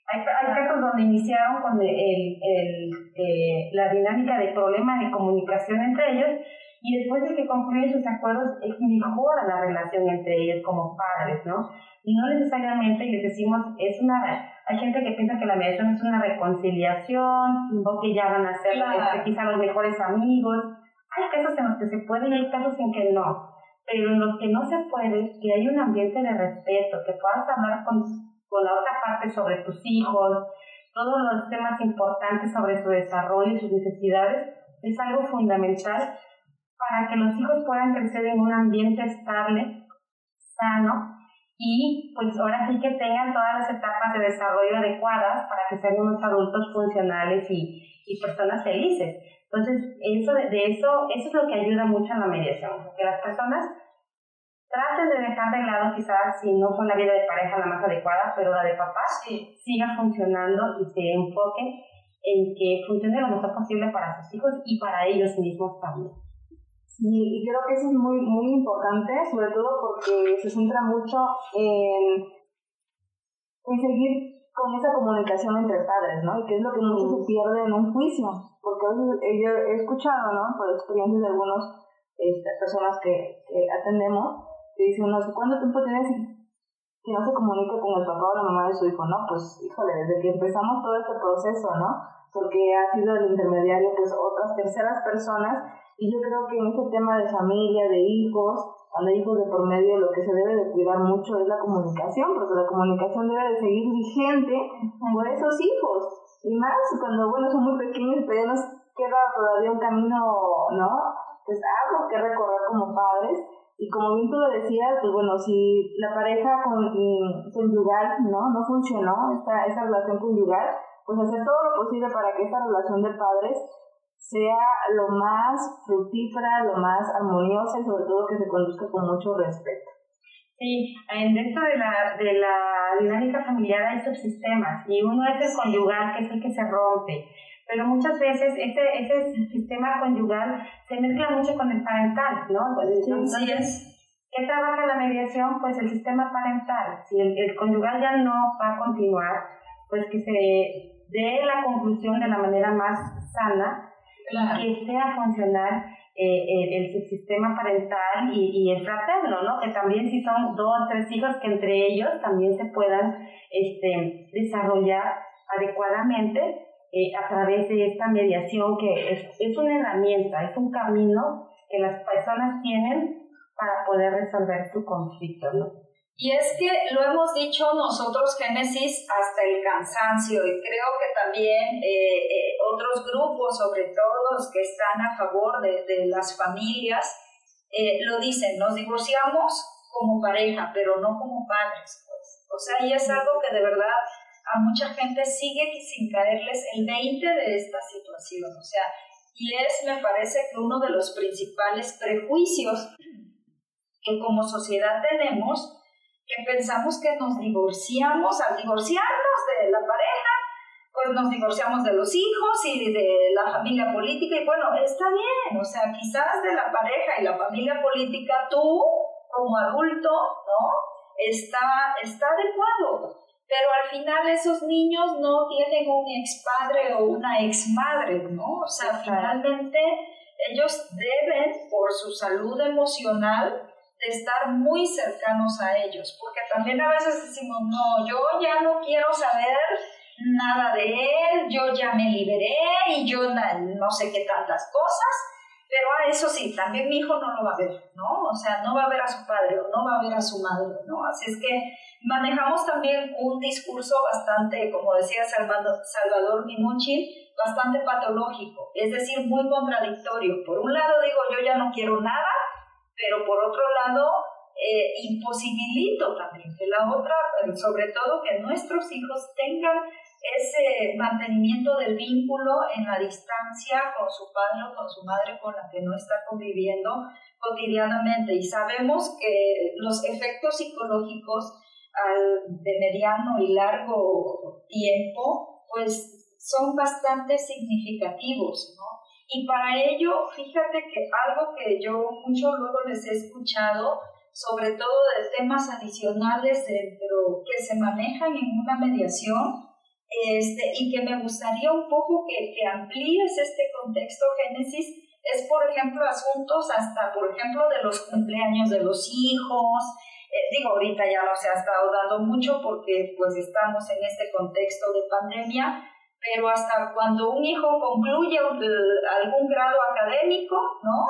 Hay, hay casos donde iniciaron con el, el, eh, la dinámica de problema de comunicación entre ellos y después de que concluyen sus acuerdos mejora la relación entre ellos como padres, ¿no? Y no necesariamente les decimos, es una, hay gente que piensa que la mediación es una reconciliación o que ya van a ser este, quizá los mejores amigos. Hay casos en los que se puede y hay casos en que no. Pero en los que no se puede, que hay un ambiente de respeto, que puedas hablar con, con la otra parte sobre tus hijos, todos los temas importantes sobre su desarrollo y sus necesidades, es algo fundamental para que los hijos puedan crecer en un ambiente estable, sano y pues ahora sí que tengan todas las etapas de desarrollo adecuadas para que sean unos adultos funcionales y, y personas felices. Entonces, eso de, eso, eso es lo que ayuda mucho en la mediación, que las personas traten de dejar de lado quizás si no fue la vida de pareja la más adecuada, pero la de papá sí. siga funcionando y se enfoque en que funcione lo mejor posible para sus hijos y para ellos mismos también. Y, creo que eso es muy, muy importante, sobre todo porque se centra mucho en, en seguir con esa comunicación entre padres, ¿no? Y que es lo que mucho se pierde en un juicio, porque yo he escuchado, ¿no? Por experiencias de algunas este, personas que, que atendemos, que dicen, no sé, ¿cuánto tiempo tienes que no se comunica con el papá o la mamá de su hijo? No, pues, híjole, desde que empezamos todo este proceso, ¿no? Porque ha sido el intermediario, pues, otras terceras personas y yo creo que en este tema de familia, de hijos, cuando hay hijos de por medio, lo que se debe de cuidar mucho es la comunicación, porque la comunicación debe de seguir vigente por esos hijos. Y más cuando, bueno, son muy pequeños, pero ya nos queda todavía un camino, ¿no? Pues algo que recorrer como padres. Y como bien tú lo decías, pues bueno, si la pareja con, conyugal, ¿no? No funcionó, esta, esa relación conyugal, pues hacer todo lo posible para que esta relación de padres sea lo más fructífera, lo más armoniosa y sobre todo que se conduzca con mucho respeto. Sí, dentro de la, de la dinámica familiar hay subsistemas y uno es el conyugal, que es el que se rompe. pero muchas veces ese, ese sistema conyugal se mezcla mucho con el parental, ¿no? Entonces, ¿qué trabaja la mediación? Pues el sistema parental. Si el, el conyugal ya no va a continuar, pues que se dé la conclusión de la manera más sana que sea funcional eh, el, subsistema parental y, y, el fraterno, ¿no? Que también si son dos tres hijos, que entre ellos también se puedan este, desarrollar adecuadamente eh, a través de esta mediación que es, es una herramienta, es un camino que las personas tienen para poder resolver su conflicto, ¿no? Y es que lo hemos dicho nosotros, Génesis, hasta el cansancio, y creo que también eh, eh, otros grupos, sobre todo los que están a favor de, de las familias, eh, lo dicen, nos divorciamos como pareja, pero no como padres. Pues. O sea, y es algo que de verdad a mucha gente sigue sin caerles el 20 de esta situación. O sea, y es, me parece que uno de los principales prejuicios que como sociedad tenemos, que pensamos que nos divorciamos, al divorciarnos de la pareja, pues nos divorciamos de los hijos y de la familia política, y bueno, está bien, o sea, quizás de la pareja y la familia política, tú como adulto, ¿no? Está, está adecuado, pero al final esos niños no tienen un ex padre o una ex madre, ¿no? O sea, finalmente ellos deben, por su salud emocional, estar muy cercanos a ellos, porque también a veces decimos, no, yo ya no quiero saber nada de él, yo ya me liberé y yo no sé qué tantas cosas, pero a eso sí, también mi hijo no lo va a ver, ¿no? O sea, no va a ver a su padre o no va a ver a su madre, ¿no? Así es que manejamos también un discurso bastante, como decía Salvador, Salvador bastante patológico, es decir, muy contradictorio. Por un lado digo, yo ya no quiero nada, pero por otro lado, eh, imposibilito también que la otra, eh, sobre todo que nuestros hijos tengan ese mantenimiento del vínculo en la distancia con su padre o con su madre con la que no está conviviendo cotidianamente. Y sabemos que los efectos psicológicos al, de mediano y largo tiempo, pues son bastante significativos, ¿no? Y para ello, fíjate que algo que yo mucho luego les he escuchado, sobre todo de temas adicionales dentro que se manejan en una mediación, este, y que me gustaría un poco que, que amplíes este contexto, Génesis, es por ejemplo asuntos hasta, por ejemplo, de los cumpleaños de los hijos. Eh, digo, ahorita ya no se ha estado dando mucho porque pues estamos en este contexto de pandemia, pero hasta cuando un hijo concluye algún grado académico, ¿no?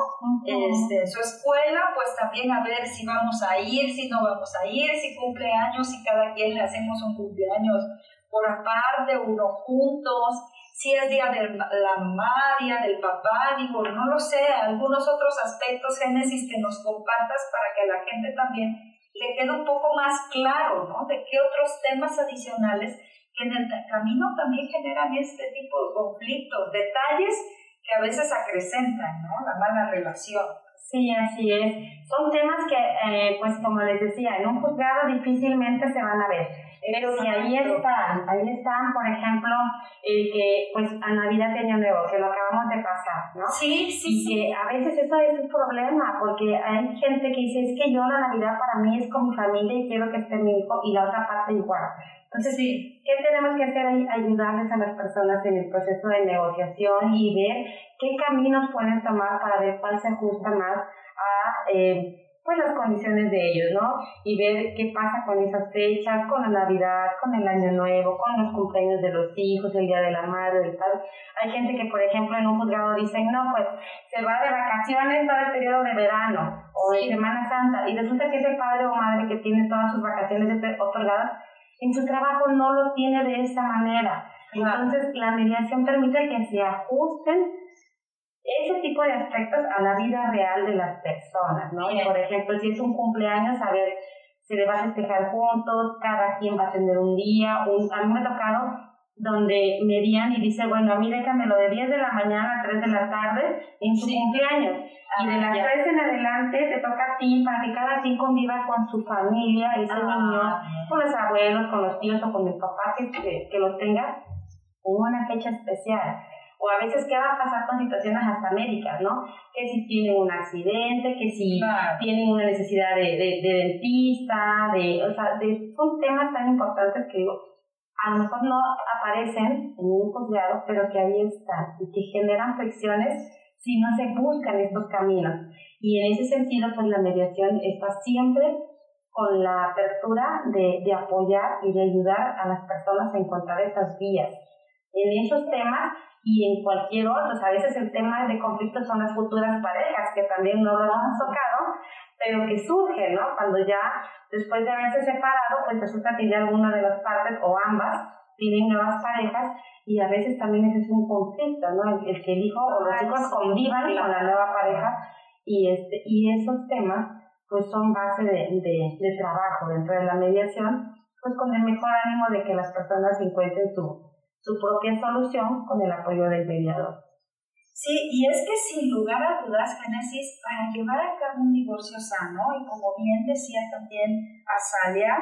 este, su escuela, pues también a ver si vamos a ir, si no vamos a ir, si cumpleaños, si cada quien le hacemos un cumpleaños por aparte, uno juntos, si es día de la mamá, día del papá, digo, no lo sé, algunos otros aspectos, Génesis, que nos compartas para que a la gente también le quede un poco más claro, ¿no? De qué otros temas adicionales en el camino también generan este tipo de conflictos, detalles que a veces acrecentan ¿no? la mala relación. Sí, así es. Son temas que, eh, pues como les decía, en un juzgado difícilmente se van a ver, pero que ahí están, ahí están, por ejemplo, el que pues a Navidad de Año Nuevo, que lo acabamos de pasar, ¿no? Sí, sí, y que a veces eso es un problema, porque hay gente que dice, es que yo la Navidad para mí es con mi familia y quiero que esté mi hijo, y la otra parte igual. Entonces, sí. ¿qué tenemos que hacer ahí? Ayudarles a las personas en el proceso de negociación y ver qué caminos pueden tomar para ver cuál se ajusta más a eh, pues las condiciones de ellos, ¿no? Y ver qué pasa con esas fechas, con la Navidad, con el Año Nuevo, con los cumpleaños de los hijos, el Día de la Madre, del Padre. Hay gente que, por ejemplo, en un juzgado dicen, no, pues se va de vacaciones todo el periodo de verano o de Semana Santa, y resulta que ese padre o madre que tiene todas sus vacaciones otorgadas en su trabajo no lo tiene de esa manera. Entonces, la mediación permite que se ajusten ese tipo de aspectos a la vida real de las personas, ¿no? Por ejemplo, si es un cumpleaños, a ver, se le va a festejar juntos, cada quien va a tener un día, un, a mí me ha tocado donde medían y dice, bueno, a mí déjamelo de 10 de la mañana a 3 de la tarde en su cumpleaños. y de las 3 en adelante te toca a ti para que cada quien conviva con su familia, ese ah, niño, con los abuelos, con los tíos o con el papá que, que, los tenga en una fecha especial. o a veces qué va a pasar con situaciones hasta médicas, ¿no? Que si tienen un accidente, que si tienen una necesidad de, de, de, dentista, de, o sea, de, son temas tan importantes que digo, a lo mejor no aparecen en un juzgado, pero que ahí están y que generan fricciones si no se buscan estos caminos. Y en ese sentido, pues la mediación está siempre con la apertura de, de apoyar y de ayudar a las personas a encontrar esas vías. En esos temas y en cualquier otro. A veces el tema de conflicto son las futuras parejas, que también no lo hemos tocado, pero que surge, ¿no? Cuando ya, después de haberse separado, pues resulta que ya alguna de las partes o ambas tienen nuevas parejas y a veces también ese es un conflicto, ¿no? El, que el hijo o los hijos convivan con la nueva pareja y, este, y esos temas pues son base de, de, de trabajo dentro de la mediación, pues con el mejor ánimo de que las personas encuentren su, su propia solución con el apoyo del mediador. Sí, y es que sin lugar a dudas, Génesis, para llevar a cabo un divorcio sano, y como bien decía también Azalia,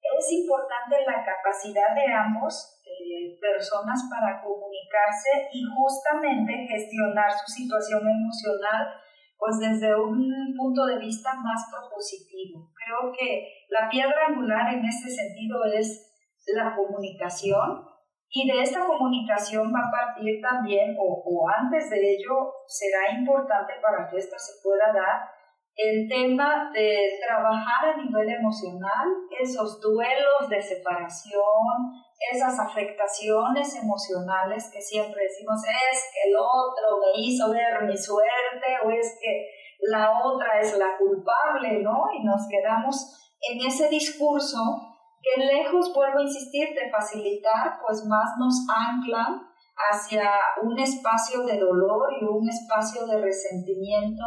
es importante la capacidad de ambos eh, personas para comunicarse y justamente gestionar su situación emocional pues desde un punto de vista más propositivo. Creo que la piedra angular en este sentido es la comunicación y de esta comunicación va a partir también, o, antes de ello, será importante para que esto se pueda dar, el tema de trabajar a nivel emocional, esos duelos de separación, esas afectaciones emocionales que siempre decimos, es que el otro me hizo ver mi suerte o es que la otra es la culpable, ¿no? Y nos quedamos en ese discurso que lejos, vuelvo a insistir, de facilitar, pues más nos anclan hacia un espacio de dolor y un espacio de resentimiento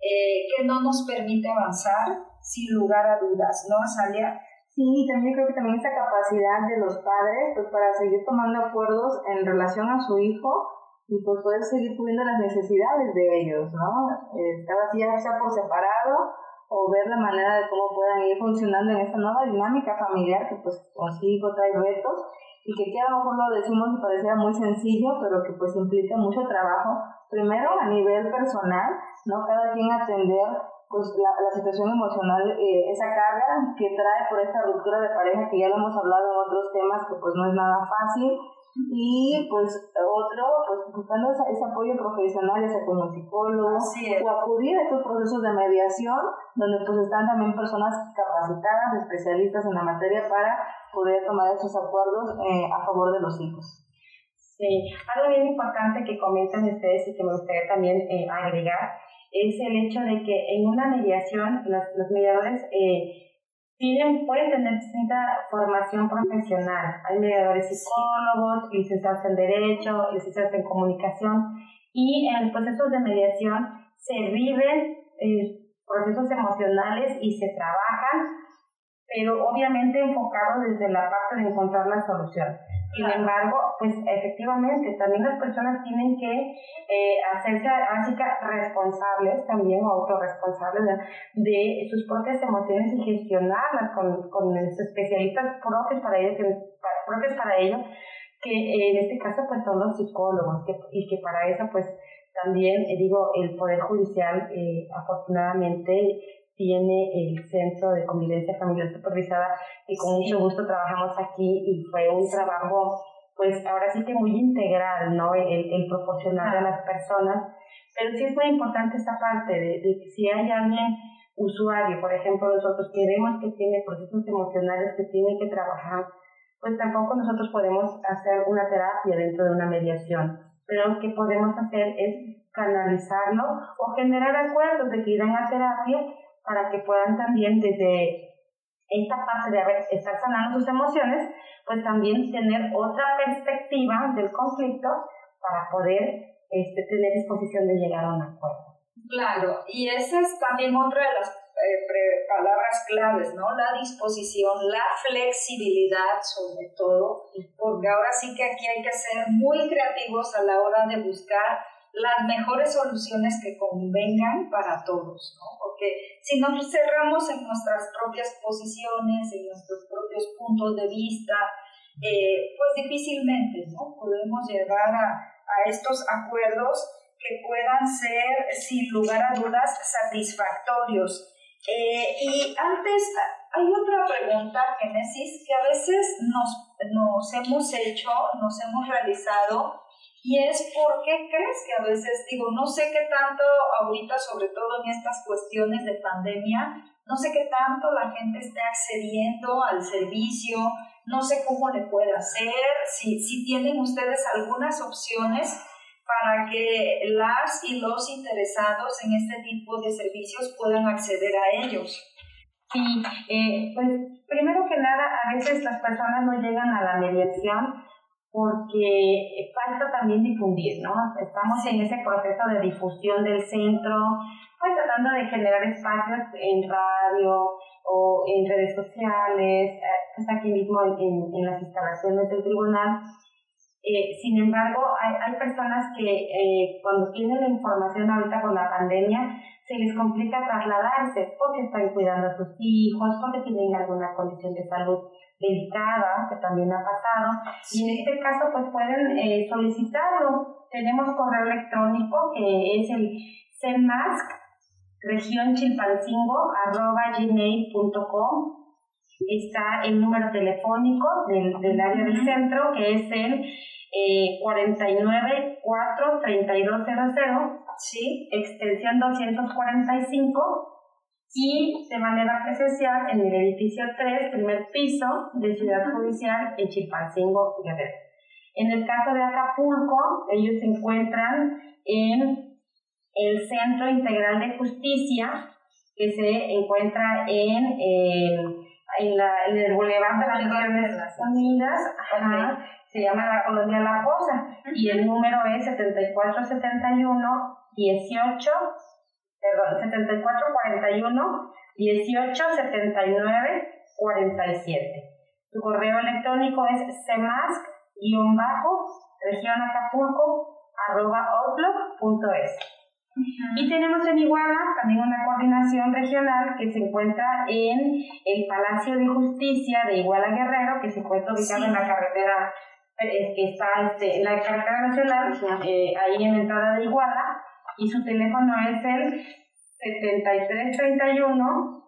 eh, que no nos permite avanzar sin lugar a dudas, ¿no, Azalia? Sí, también creo que también esa capacidad de los padres, pues para seguir tomando acuerdos en relación a su hijo y pues poder seguir cubriendo las necesidades de ellos, ¿no? Eh, cada día sea por separado o ver la manera de cómo puedan ir funcionando en esta nueva dinámica familiar que pues consigo trae retos y que a lo mejor lo decimos y parecía muy sencillo, pero que pues implica mucho trabajo, primero a nivel personal, ¿no? Cada quien atender pues la, la situación emocional, eh, esa carga que trae por esta ruptura de pareja que ya lo hemos hablado en otros temas que pues no es nada fácil, y pues otro, pues buscando ese, apoyo profesional, ya sea como psicólogo, o acudir a estos procesos de mediación, donde pues están también personas capacitadas, especialistas en la materia para poder tomar esos acuerdos eh, a favor de los hijos. Sí, algo bien importante que comentan ustedes y que me gustaría también eh, agregar es el hecho de que en una mediación los, los mediadores eh, tienen, pueden tener distinta formación profesional. Hay mediadores psicólogos, licenciados en Derecho, licenciados en Comunicación, y en los procesos de mediación se viven eh, procesos emocionales y se trabajan, pero obviamente enfocado desde la parte de encontrar la solución. Sin embargo, pues efectivamente, también las personas tienen que eh, hacerse básicas responsables, también autorresponsables de, sus propias emociones y gestionarlas con, con especialistas propios para ello, que, propios para ello, que en este caso pues son los psicólogos, que, y que para eso pues también, eh, digo, el Poder Judicial eh, afortunadamente tiene el Centro de Convivencia Familiar Supervisada y con mucho gusto trabajamos aquí y fue un trabajo, pues ahora sí que muy integral, ¿no? El, el proporcionar a las personas. Pero sí es muy importante esta parte de, de que si hay alguien usuario, por ejemplo, nosotros que vemos que tiene procesos emocionales que tiene que trabajar, pues tampoco nosotros podemos hacer una terapia dentro de una mediación. Pero lo que podemos hacer es canalizarlo o generar acuerdos de que irán a terapia para que puedan también desde esta parte de haber, estar sanando sus emociones, pues también tener otra perspectiva del conflicto para poder este, tener disposición de llegar a un acuerdo. Claro, y esa es también otra de las eh, palabras claves, ¿no? La disposición, la flexibilidad sobre todo, porque ahora sí que aquí hay que ser muy creativos a la hora de buscar las mejores soluciones que convengan para todos, ¿no? Porque si nos cerramos en nuestras propias posiciones, en nuestros propios puntos de vista, eh, pues difícilmente, ¿no? Podemos llegar a, a estos acuerdos que puedan ser, sin lugar a dudas, satisfactorios. Eh, y antes, hay otra pregunta, Génesis, que a veces nos, nos hemos hecho, nos hemos realizado, y es por qué crees que a veces, digo, no sé qué tanto ahorita, sobre todo en estas cuestiones de pandemia, no sé qué tanto la gente esté accediendo al servicio, no sé cómo le puede hacer, si, si tienen ustedes algunas opciones para que las y los interesados en este tipo de servicios puedan acceder a ellos. Sí, eh, pues primero que nada, a veces las personas no llegan a la mediación porque falta también difundir, ¿no? Estamos en ese proceso de difusión del centro, pues tratando de generar espacios en radio o en redes sociales, eh, pues aquí mismo en, en las instalaciones del tribunal, eh, sin embargo, hay, hay personas que eh, cuando tienen la información ahorita con la pandemia, se les complica trasladarse porque están cuidando a sus hijos, porque tienen alguna condición de salud delicada, que también ha pasado. Y en este caso, pues pueden eh, solicitarlo. Tenemos correo electrónico que es el CEMASC, región gmail.com está el número telefónico del, del área del centro, que es el eh, 49 4 3200, ¿sí? extensión 245, y de manera presencial en el edificio 3, primer piso de Ciudad Judicial en Chilpancingo, Guerrero. En el caso de Acapulco, ellos se encuentran en el Centro Integral de Justicia, que se encuentra en el en, la, en el Boulevard de las Naciones Unidas, se llama la colonia La Posa, y el número es 7471 18, perdón, 7441 1879 47. Su correo electrónico es cemask-regionacapulco arroba outlook.es. Y tenemos en Iguala también una coordinación regional que se encuentra en el Palacio de Justicia de Iguala Guerrero, que se encuentra ubicado en la carretera que está este, en la carretera nacional, eh, ahí en la entrada de Iguala, y su teléfono es el 7331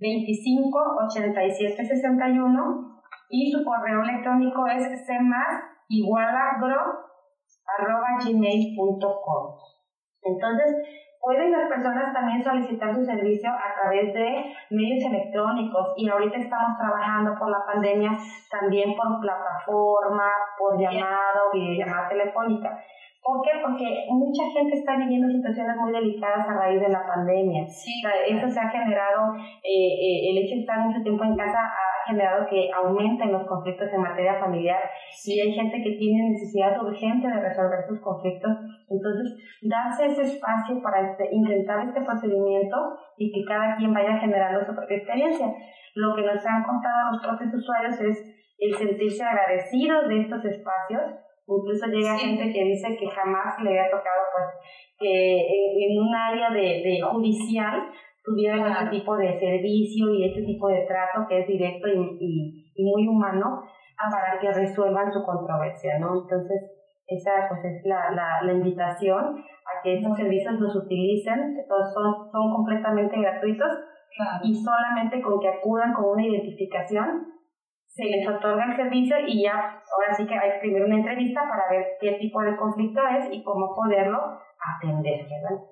25 87 61 y su correo electrónico es cmasigualagro.gmail.com. Entonces, pueden las personas también solicitar su servicio a través de medios electrónicos y ahorita estamos trabajando por la pandemia también por plataforma, por llamada o videollamada telefónica. ¿Por qué? Porque mucha gente está viviendo situaciones muy delicadas a raíz de la pandemia. Sí, eso se ha generado, eh, eh, el hecho de estar mucho tiempo en casa ha generado que aumenten los conflictos en materia familiar y hay gente que tiene necesidad urgente de resolver sus conflictos. Entonces, darse ese espacio para este, intentar este procedimiento y que cada quien vaya generando su propia experiencia. Lo que nos han contado los propios usuarios es el sentirse agradecidos de estos espacios Incluso llega gente que dice que jamás le había tocado pues que en, un área de, de judicial tuvieran este tipo de servicio y este tipo de trato que es directo y, y, muy humano para que resuelvan su controversia, ¿no? Entonces, esa pues es la, la, la invitación a que estos servicios los utilicen, todos son, son completamente gratuitos y solamente con que acudan con una identificación se les otorga el servicio y ya, ahora sí que hay que escribir una entrevista para ver qué tipo de conflicto es y cómo poderlo atender, ¿verdad?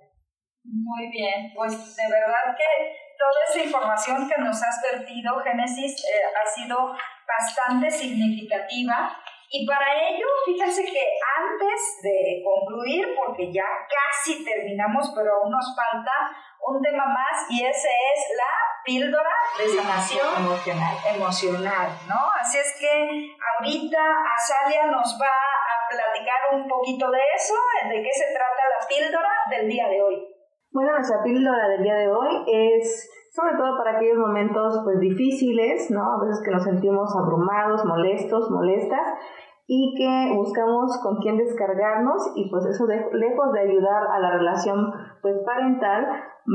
Muy bien, pues de verdad que toda esa información que nos has vertido, Génesis, eh, ha sido bastante significativa. Y para ello, fíjense que antes de concluir, porque ya casi terminamos, pero aún nos falta un tema más y ese es la píldora de sanación emocional. emocional, ¿no? Así es que ahorita Azalia nos va a platicar un poquito de eso, de qué se trata la píldora del día de hoy. Bueno, nuestra píldora del día de hoy es sobre todo para aquellos momentos pues difíciles, ¿no? A veces que nos sentimos abrumados, molestos, molestas y que buscamos con quién descargarnos y pues eso lejos de ayudar a la relación pues parental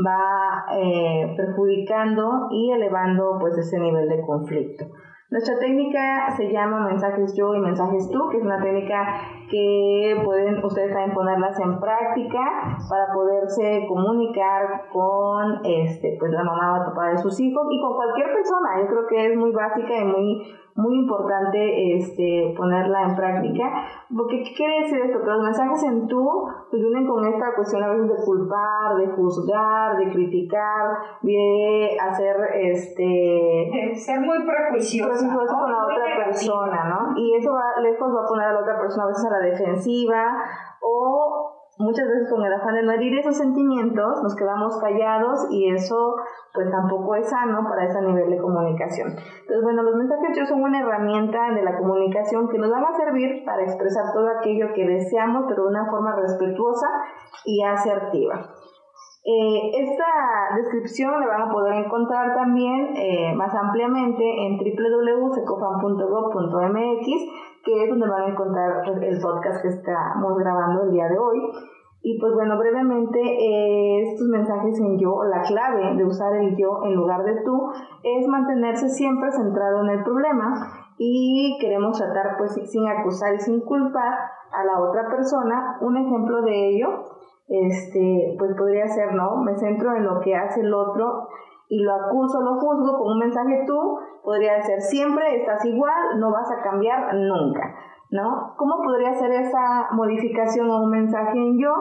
va eh, perjudicando y elevando pues ese nivel de conflicto. Nuestra técnica se llama mensajes yo y mensajes tú, que es una técnica que pueden ustedes también ponerlas en práctica para poderse comunicar con este pues la mamá o papá de sus hijos y con cualquier persona. Yo creo que es muy básica y muy muy importante este, ponerla en práctica. Porque, ¿qué quiere decir esto? Que los mensajes en tú pues vienen con esta cuestión a veces de culpar, de juzgar, de criticar, de hacer este... ser muy prejuicioso con la otra persona, ¿no? Y eso va, lejos va a poner a la otra persona a veces a la defensiva o muchas veces con el afán de no herir esos sentimientos, nos quedamos callados y eso pues tampoco es sano para ese nivel de comunicación. Entonces, bueno, los mensajes son una herramienta de la comunicación que nos van a servir para expresar todo aquello que deseamos, pero de una forma respetuosa y asertiva. Eh, esta descripción la van a poder encontrar también eh, más ampliamente en www.secofan.gov.mx, que es donde van a encontrar el podcast que estamos grabando el día de hoy. Y pues bueno, brevemente, eh, estos mensajes en yo, la clave de usar el yo en lugar de tú, es mantenerse siempre centrado en el problema y queremos tratar pues sin acusar y sin culpar a la otra persona. Un ejemplo de ello, este, pues podría ser, ¿no? Me centro en lo que hace el otro y lo acuso, lo juzgo con un mensaje tú, podría ser siempre estás igual, no vas a cambiar nunca. ¿no? ¿Cómo podría ser esa modificación a un mensaje en yo?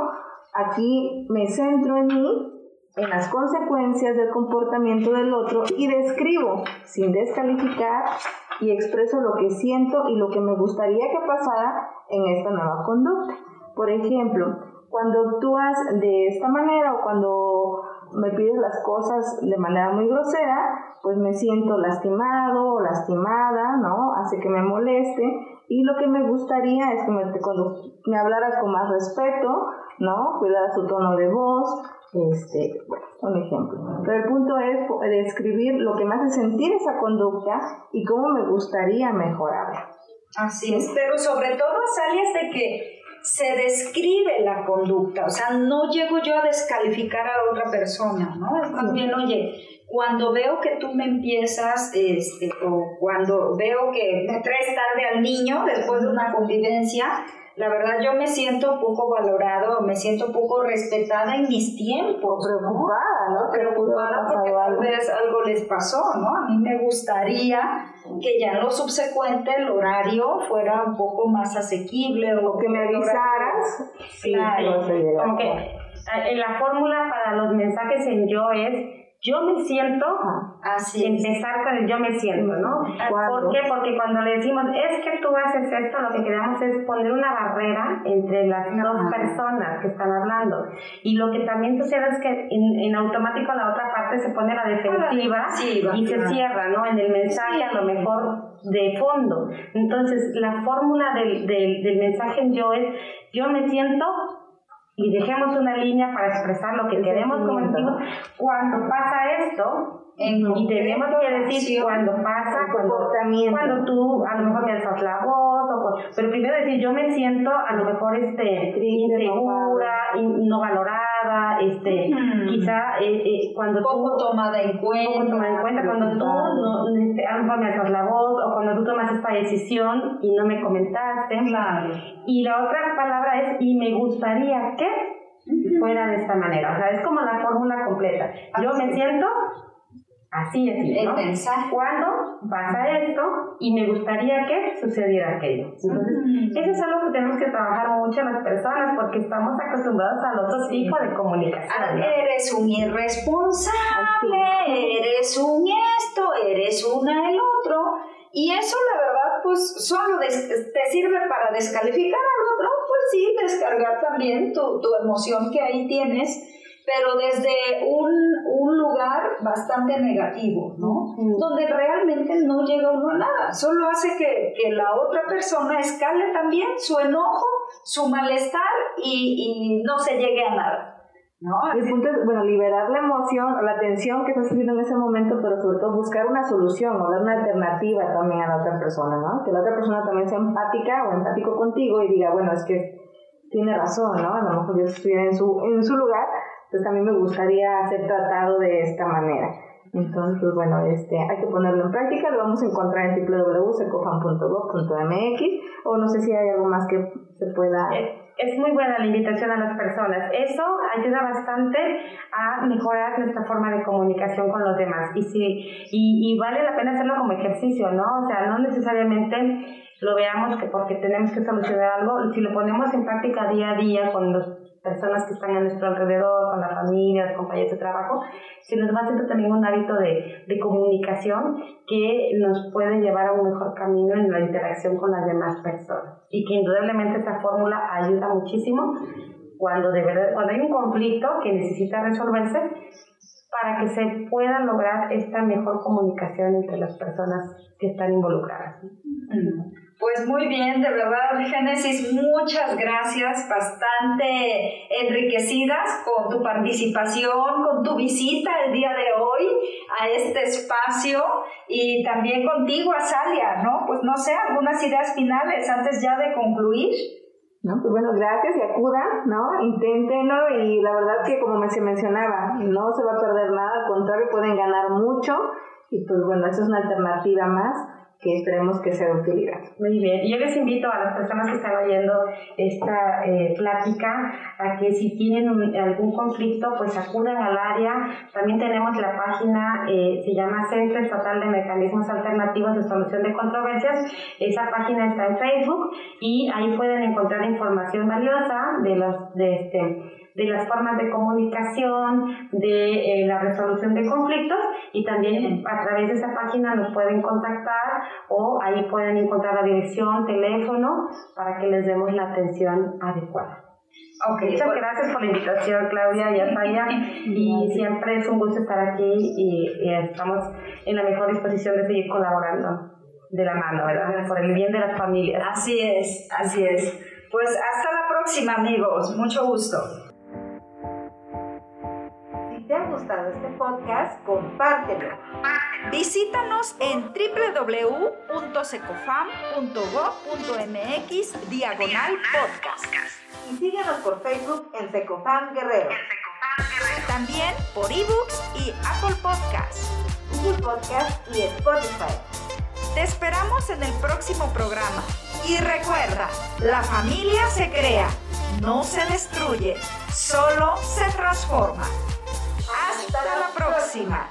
Aquí me centro en mí, en las consecuencias del comportamiento del otro y describo sin descalificar y expreso lo que siento y lo que me gustaría que pasara en esta nueva conducta. Por ejemplo, cuando actúas de esta manera o cuando me pides las cosas de manera muy grosera, pues me siento lastimado o lastimada, ¿no? Hace que me moleste. Y lo que me gustaría es que me, cuando me hablaras con más respeto, ¿no? Cuidaras tu tono de voz, este, bueno, un ejemplo. Pero el punto es describir lo que me hace sentir esa conducta y cómo me gustaría mejorarla. Así es, pero sobre todo sales de que se describe la conducta, o sea, no llego yo a descalificar a otra persona, ¿no? Es más bien, oye, cuando veo que tú me empiezas, este, o cuando veo que me traes tarde al niño después de una convivencia, la verdad yo me siento poco valorado, me siento poco respetada en mis tiempos. Preocupada, ¿no? Preocupada porque tal vez algo les pasó, ¿no? A mí me gustaría que ya en lo subsecuente el horario fuera un poco más asequible. O, que me avisaras. Sí, claro. Como que eh, la fórmula para los mensajes en yo es yo me siento, así empezar con el yo me siento, ¿no? ¿Por qué? Porque cuando le decimos, es que tú haces esto, lo que queremos es poner una barrera entre las dos personas que están hablando. Y lo que también sucede es que en, automático la otra parte se pone a la defensiva y se cierra, ¿no? En el mensaje a lo mejor de fondo. Entonces, la fórmula del, del, del mensaje en yo es, yo me siento y dejemos una línea para expresar lo que queremos como cuando pasa esto, y tenemos que decir cuando pasa, cuando, cuando tú a lo mejor me alzas la voz, pero primero decir yo me siento a lo mejor este, insegura, no valorada, este, quizá eh, eh, cuando poco tú, tomada en cuenta, poco tomada en cuenta, cuando tú no, este, a lo mejor me alzas la voz, o cuando tú tomas esta decisión y no me comentaste. Claro. Y la otra palabra es y me gustaría que fuera de esta manera. O sea, es como la fórmula completa. Yo me siento Así es, ¿no? ¿Cuándo pasa esto? Y me gustaría que sucediera aquello. Entonces, eso es algo que tenemos que trabajar mucho las personas porque estamos acostumbrados al otro tipo de comunicación. Eres un irresponsable, eres un esto, eres una el otro. Y eso, la verdad, pues solo te sirve para descalificar al otro, pues sí, descargar también tu, tu emoción que ahí tienes pero desde un, un lugar bastante negativo, ¿no? Donde realmente no llega uno a nada, solo hace que, que la otra persona escale también su enojo, su malestar y, y no se llegue a nada. ¿no? El punto es, bueno, liberar la emoción, la tensión que estás sintiendo en ese momento, pero sobre todo buscar una solución o dar una alternativa también a la otra persona, ¿no? Que la otra persona también sea empática o empático contigo y diga, bueno, es que tiene razón, ¿no? A lo mejor yo estoy en su, en su lugar, entonces también me gustaría ser tratado de esta manera. Entonces, pues bueno, este, hay que ponerlo en práctica, lo vamos a encontrar en www.secofam.gov.mx o no sé si hay algo más que se pueda... Es muy buena la invitación a las personas. Eso ayuda bastante a mejorar nuestra forma de comunicación con los demás. Y, si, y, y vale la pena hacerlo como ejercicio, ¿no? O sea, no necesariamente lo veamos que porque tenemos que solucionar algo, si lo ponemos en práctica día a día con las personas que están a nuestro alrededor, con la familia, compañeros de trabajo, se nos va haciendo también un hábito de, de comunicación que nos puede llevar a un mejor camino en la interacción con las demás personas. Y que indudablemente esta fórmula ayuda muchísimo cuando, de verdad, cuando hay un conflicto que necesita resolverse para que se pueda lograr esta mejor comunicación entre las personas que están involucradas. Pues muy bien, de verdad, Génesis, muchas gracias, bastante enriquecidas con tu participación, con tu visita el día de hoy a este espacio y también contigo, Azalia, ¿no? Pues no sé, algunas ideas finales antes ya de concluir. ¿no? Pues bueno, gracias y acudan, ¿no? Inténtenlo y la verdad que como se mencionaba, no se va a perder nada, al contrario, pueden ganar mucho y pues bueno, eso es una alternativa más que esperemos que sea de utilidad. Muy bien, yo les invito a las personas que están oyendo esta eh, plática a que si tienen algún conflicto, pues acudan al área. También tenemos la página, eh, se llama Centro Estatal de Mecanismos Alternativos de Solución de Controversias. Esa página está en Facebook y ahí pueden encontrar información valiosa de los de este de las formas de comunicación, de eh, la resolución de conflictos y también a través de esa página nos pueden contactar o ahí pueden encontrar la dirección, teléfono para que les demos la atención adecuada. Okay, Muchas pues gracias por la invitación, Claudia y Ataya. Y siempre es un gusto estar aquí y, estamos en la mejor disposición de seguir colaborando de la mano, ¿verdad? Por el bien de las familias. Así es, así es. Pues hasta la próxima, amigos. Mucho gusto gustado este podcast, compártelo. Visítanos en www.secofam.gov.mx diagonal podcast. Y síguenos por Facebook en Secofam Guerrero. También por ebooks y Apple Podcasts. Google Podcast y Spotify. Te esperamos en el próximo programa. Y recuerda, la familia se crea, no se destruye, solo se transforma. Hasta la próxima.